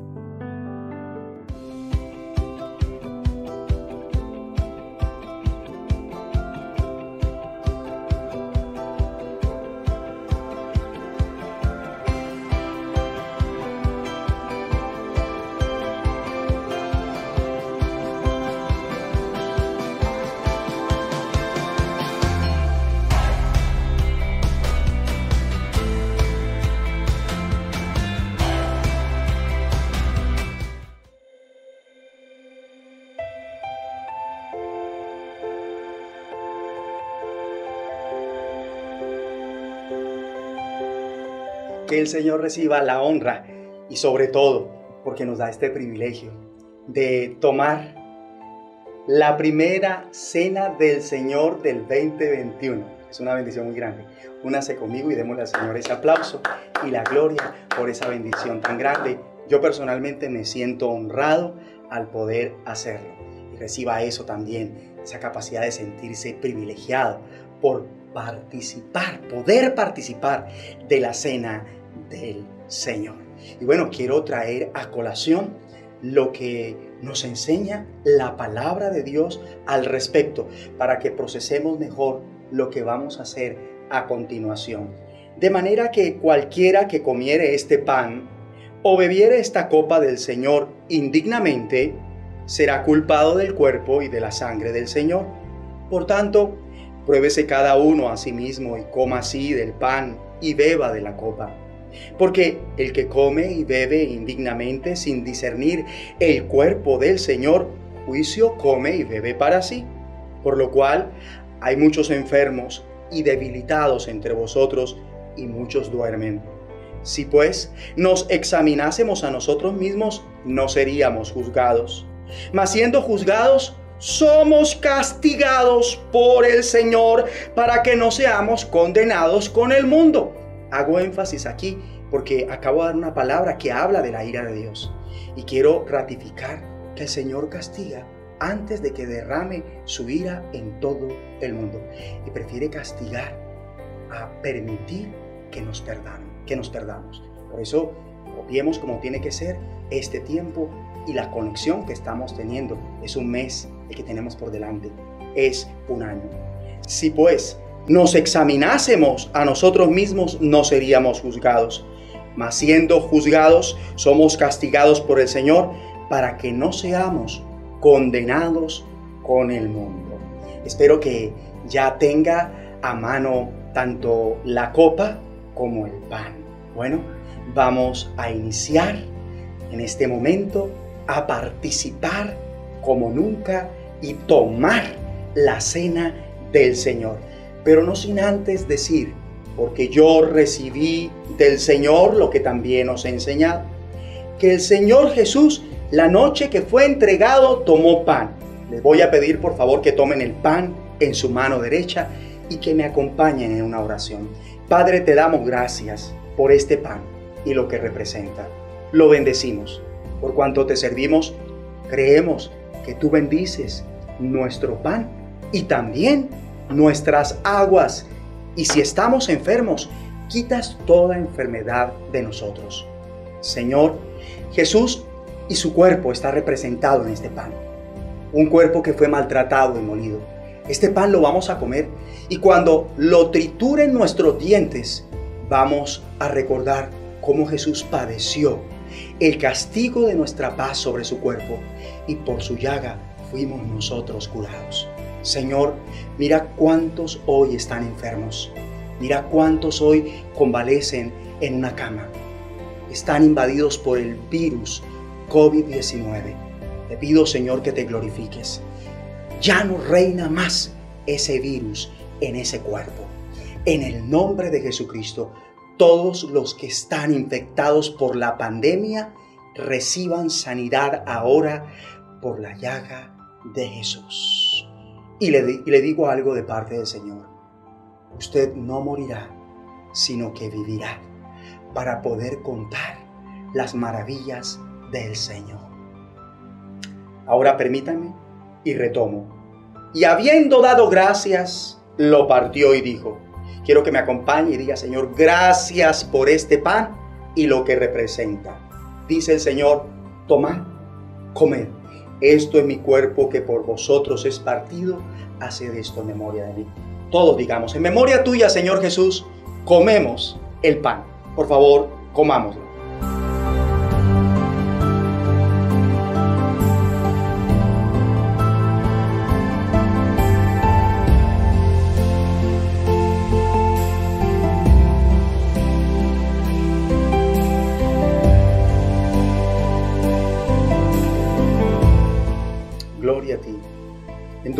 Que el Señor reciba la honra y sobre todo porque nos da este privilegio de tomar la primera cena del Señor del 2021. Es una bendición muy grande. Únase conmigo y démosle al Señor ese aplauso y la gloria por esa bendición tan grande. Yo personalmente me siento honrado al poder hacerlo. Y reciba eso también, esa capacidad de sentirse privilegiado por participar, poder participar de la cena del Señor. Y bueno, quiero traer a colación lo que nos enseña la palabra de Dios al respecto para que procesemos mejor lo que vamos a hacer a continuación. De manera que cualquiera que comiere este pan o bebiere esta copa del Señor indignamente, será culpado del cuerpo y de la sangre del Señor. Por tanto, pruébese cada uno a sí mismo y coma así del pan y beba de la copa. Porque el que come y bebe indignamente sin discernir el cuerpo del Señor, juicio come y bebe para sí. Por lo cual hay muchos enfermos y debilitados entre vosotros y muchos duermen. Si pues nos examinásemos a nosotros mismos, no seríamos juzgados. Mas siendo juzgados, somos castigados por el Señor para que no seamos condenados con el mundo. Hago énfasis aquí porque acabo de dar una palabra que habla de la ira de Dios. Y quiero ratificar que el Señor castiga antes de que derrame su ira en todo el mundo. Y prefiere castigar a permitir que nos perdamos. Que nos perdamos. Por eso, copiemos como tiene que ser este tiempo y la conexión que estamos teniendo. Es un mes el que tenemos por delante. Es un año. Si pues nos examinásemos a nosotros mismos, no seríamos juzgados. Mas siendo juzgados, somos castigados por el Señor para que no seamos condenados con el mundo. Espero que ya tenga a mano tanto la copa como el pan. Bueno, vamos a iniciar en este momento a participar como nunca y tomar la cena del Señor pero no sin antes decir, porque yo recibí del Señor lo que también os he enseñado, que el Señor Jesús, la noche que fue entregado, tomó pan. Les voy a pedir por favor que tomen el pan en su mano derecha y que me acompañen en una oración. Padre, te damos gracias por este pan y lo que representa. Lo bendecimos. Por cuanto te servimos, creemos que tú bendices nuestro pan y también nuestras aguas. Y si estamos enfermos, quitas toda enfermedad de nosotros. Señor, Jesús y su cuerpo está representado en este pan. Un cuerpo que fue maltratado y molido. Este pan lo vamos a comer y cuando lo trituren nuestros dientes, vamos a recordar cómo Jesús padeció el castigo de nuestra paz sobre su cuerpo y por su llaga fuimos nosotros curados. Señor, mira cuántos hoy están enfermos. Mira cuántos hoy convalecen en una cama. Están invadidos por el virus COVID-19. Te pido, Señor, que te glorifiques. Ya no reina más ese virus en ese cuerpo. En el nombre de Jesucristo, todos los que están infectados por la pandemia reciban sanidad ahora por la llaga de Jesús. Y le, digo algo de parte del Señor. Usted no morirá, sino que vivirá para poder contar las maravillas del Señor. Ahora permítanme y retomo. Y habiendo dado gracias, lo partió y dijo, quiero que me acompañe y diga, Señor, gracias por este pan y lo que representa. Dice el Señor, tomad, comed. Esto es mi cuerpo que por vosotros es partido. Haced esto en memoria de mí. Todos digamos, en memoria tuya, Señor Jesús, comemos el pan. Por favor, comámoslo.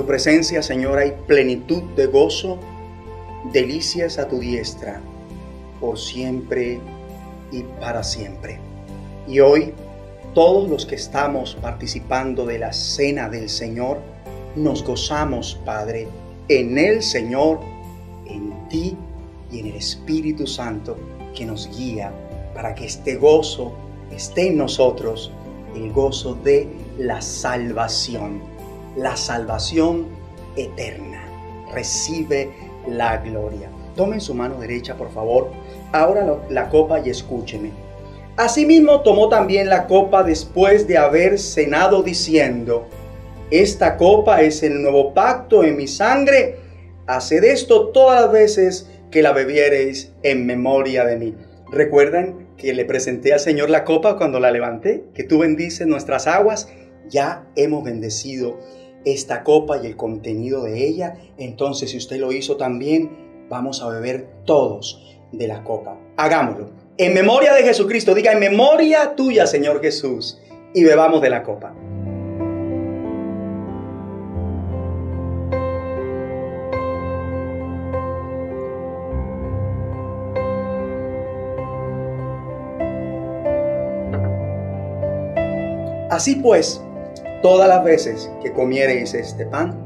Tu presencia, Señor, hay plenitud de gozo, delicias a tu diestra, por siempre y para siempre. Y hoy, todos los que estamos participando de la cena del Señor, nos gozamos, Padre, en el Señor, en ti y en el Espíritu Santo que nos guía para que este gozo esté en nosotros, el gozo de la salvación, la salvación eterna. Recibe la gloria. Tomen su mano derecha, por favor, ahora la copa y escúcheme. Asimismo tomó también la copa después de haber cenado diciendo, esta copa es el nuevo pacto en mi sangre, haced esto todas las veces que la bebiereis en memoria de mí. ¿Recuerdan que le presenté al Señor la copa cuando la levanté? Que tú bendices nuestras aguas. Ya hemos bendecido esta copa y el contenido de ella. Entonces, si usted lo hizo también, vamos a beber todos de la copa. Hagámoslo. En memoria de Jesucristo, diga en memoria tuya, Señor Jesús, y bebamos de la copa. Así pues, todas las veces que comiereis este pan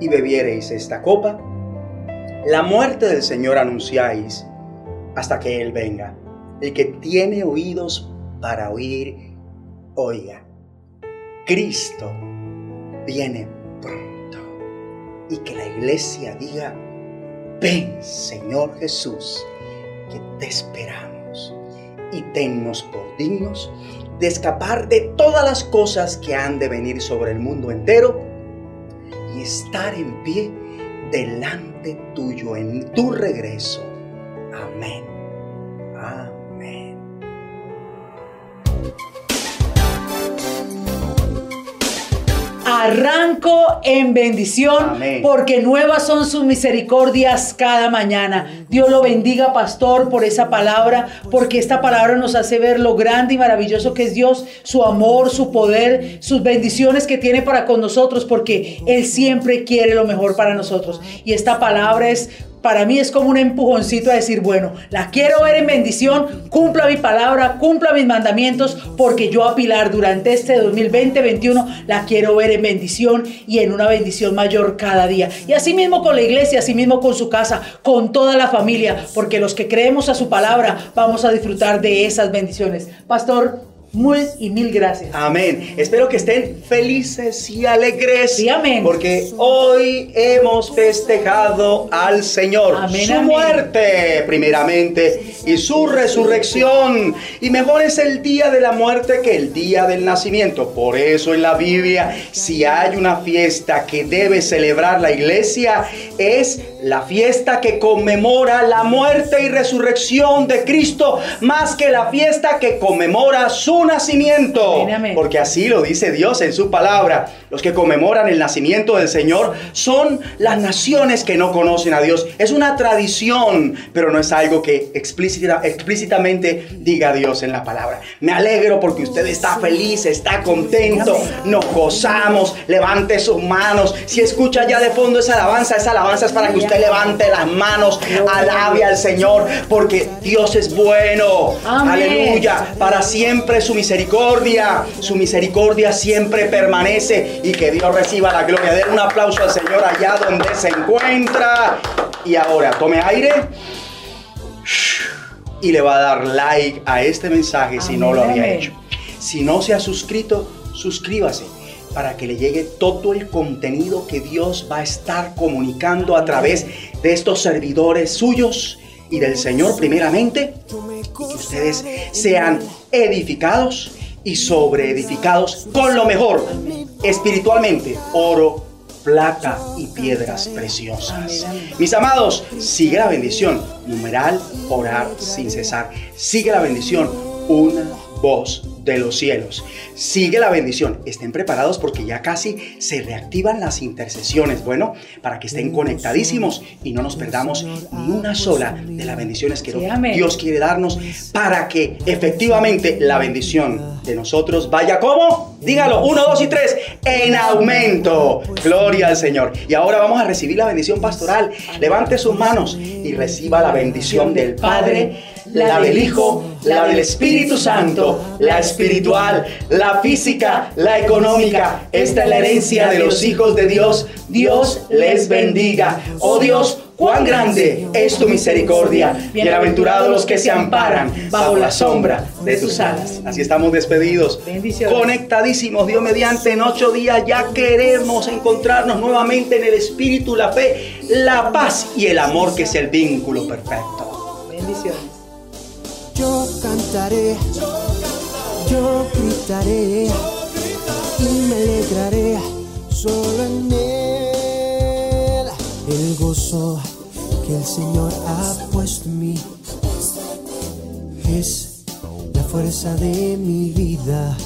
y bebiereis esta copa, la muerte del Señor anunciáis hasta que Él venga. El que tiene oídos para oír, oiga. Cristo viene pronto. Y que la iglesia diga, ven Señor Jesús, que te esperamos y tennos por dignos de escapar de todas las cosas que han de venir sobre el mundo entero y estar en pie delante tuyo en tu regreso. Amén. Amén. Arranco en bendición Amén. porque nuevas son sus misericordias cada mañana. Dios lo bendiga, pastor, por esa palabra, porque esta palabra nos hace ver lo grande y maravilloso que es Dios, su amor, su poder, sus bendiciones que tiene para con nosotros, porque Él siempre quiere lo mejor para nosotros. Y esta palabra es para mí es como un empujoncito a decir, bueno, la quiero ver en bendición, cumpla mi palabra, cumpla mis mandamientos, porque yo a Pilar durante este 2020-21 la quiero ver en bendición y en una bendición mayor cada día. Y así mismo con la iglesia, así mismo con su casa, con toda la familia, porque los que creemos a su palabra vamos a disfrutar de esas bendiciones. Pastor, Muy y mil gracias. Amén. Espero que estén felices y alegres. Sí, amén. Porque hoy hemos festejado al Señor. Amén, su amén. muerte, primeramente, y su resurrección. Y mejor es el día de la muerte que el día del nacimiento. Por eso en la Biblia, si hay una fiesta que debe celebrar la iglesia, es la fiesta que conmemora la muerte y resurrección de Cristo, más que la fiesta que conmemora su nacimiento. Porque así lo dice Dios en su palabra. Los que conmemoran el nacimiento del Señor son las naciones que no conocen a Dios. Es una tradición, pero no es algo que explícita- explícitamente diga Dios en la palabra. Me alegro porque usted está feliz, está contento, nos gozamos, levante sus manos. Si escucha ya de fondo esa alabanza, esa alabanza es para que usted levante las manos, alabe al Señor, porque Dios es bueno. Amén. Aleluya. Para siempre su misericordia, su misericordia siempre permanece y que Dios reciba la gloria. Den un aplauso al Señor allá donde se encuentra. Y ahora tome aire y le va a dar like a este mensaje si no lo había hecho. Si no se ha suscrito, suscríbase para que le llegue todo el contenido que Dios va a estar comunicando a través de estos servidores suyos y del Señor primeramente que ustedes sean edificados y sobreedificados con lo mejor espiritualmente, oro, plata y piedras preciosas. Mis amados, sigue la bendición, numeral, orar sin cesar. Sigue la bendición, una voz de los cielos. Sigue la bendición. Estén preparados porque ya casi se reactivan las intercesiones. Bueno, para que estén conectadísimos y no nos perdamos ni una sola de las bendiciones que. Dios quiere darnos para que efectivamente la bendición de nosotros vaya como, dígalo, uno, dos y tres, en aumento. Gloria al Señor. Y ahora vamos a recibir la bendición pastoral. Levante sus manos y reciba la bendición del Padre, la del Hijo, la del Espíritu Santo, la espiritual, la física, la económica. Esta es la herencia de los hijos de Dios. Dios les bendiga. Oh Dios, cuán grande es tu misericordia. Bienaventurados los que se amparan bajo la sombra de tus alas. Así estamos despedidos. Conectadísimos, Dios mediante, en ocho días ya queremos encontrarnos nuevamente en el Espíritu, la fe, la paz y el amor que es el vínculo perfecto. Bendiciones. Yo cantaré, yo gritaré y me alegraré solo en él. El gozo que el Señor ha puesto en mí es la fuerza de mi vida.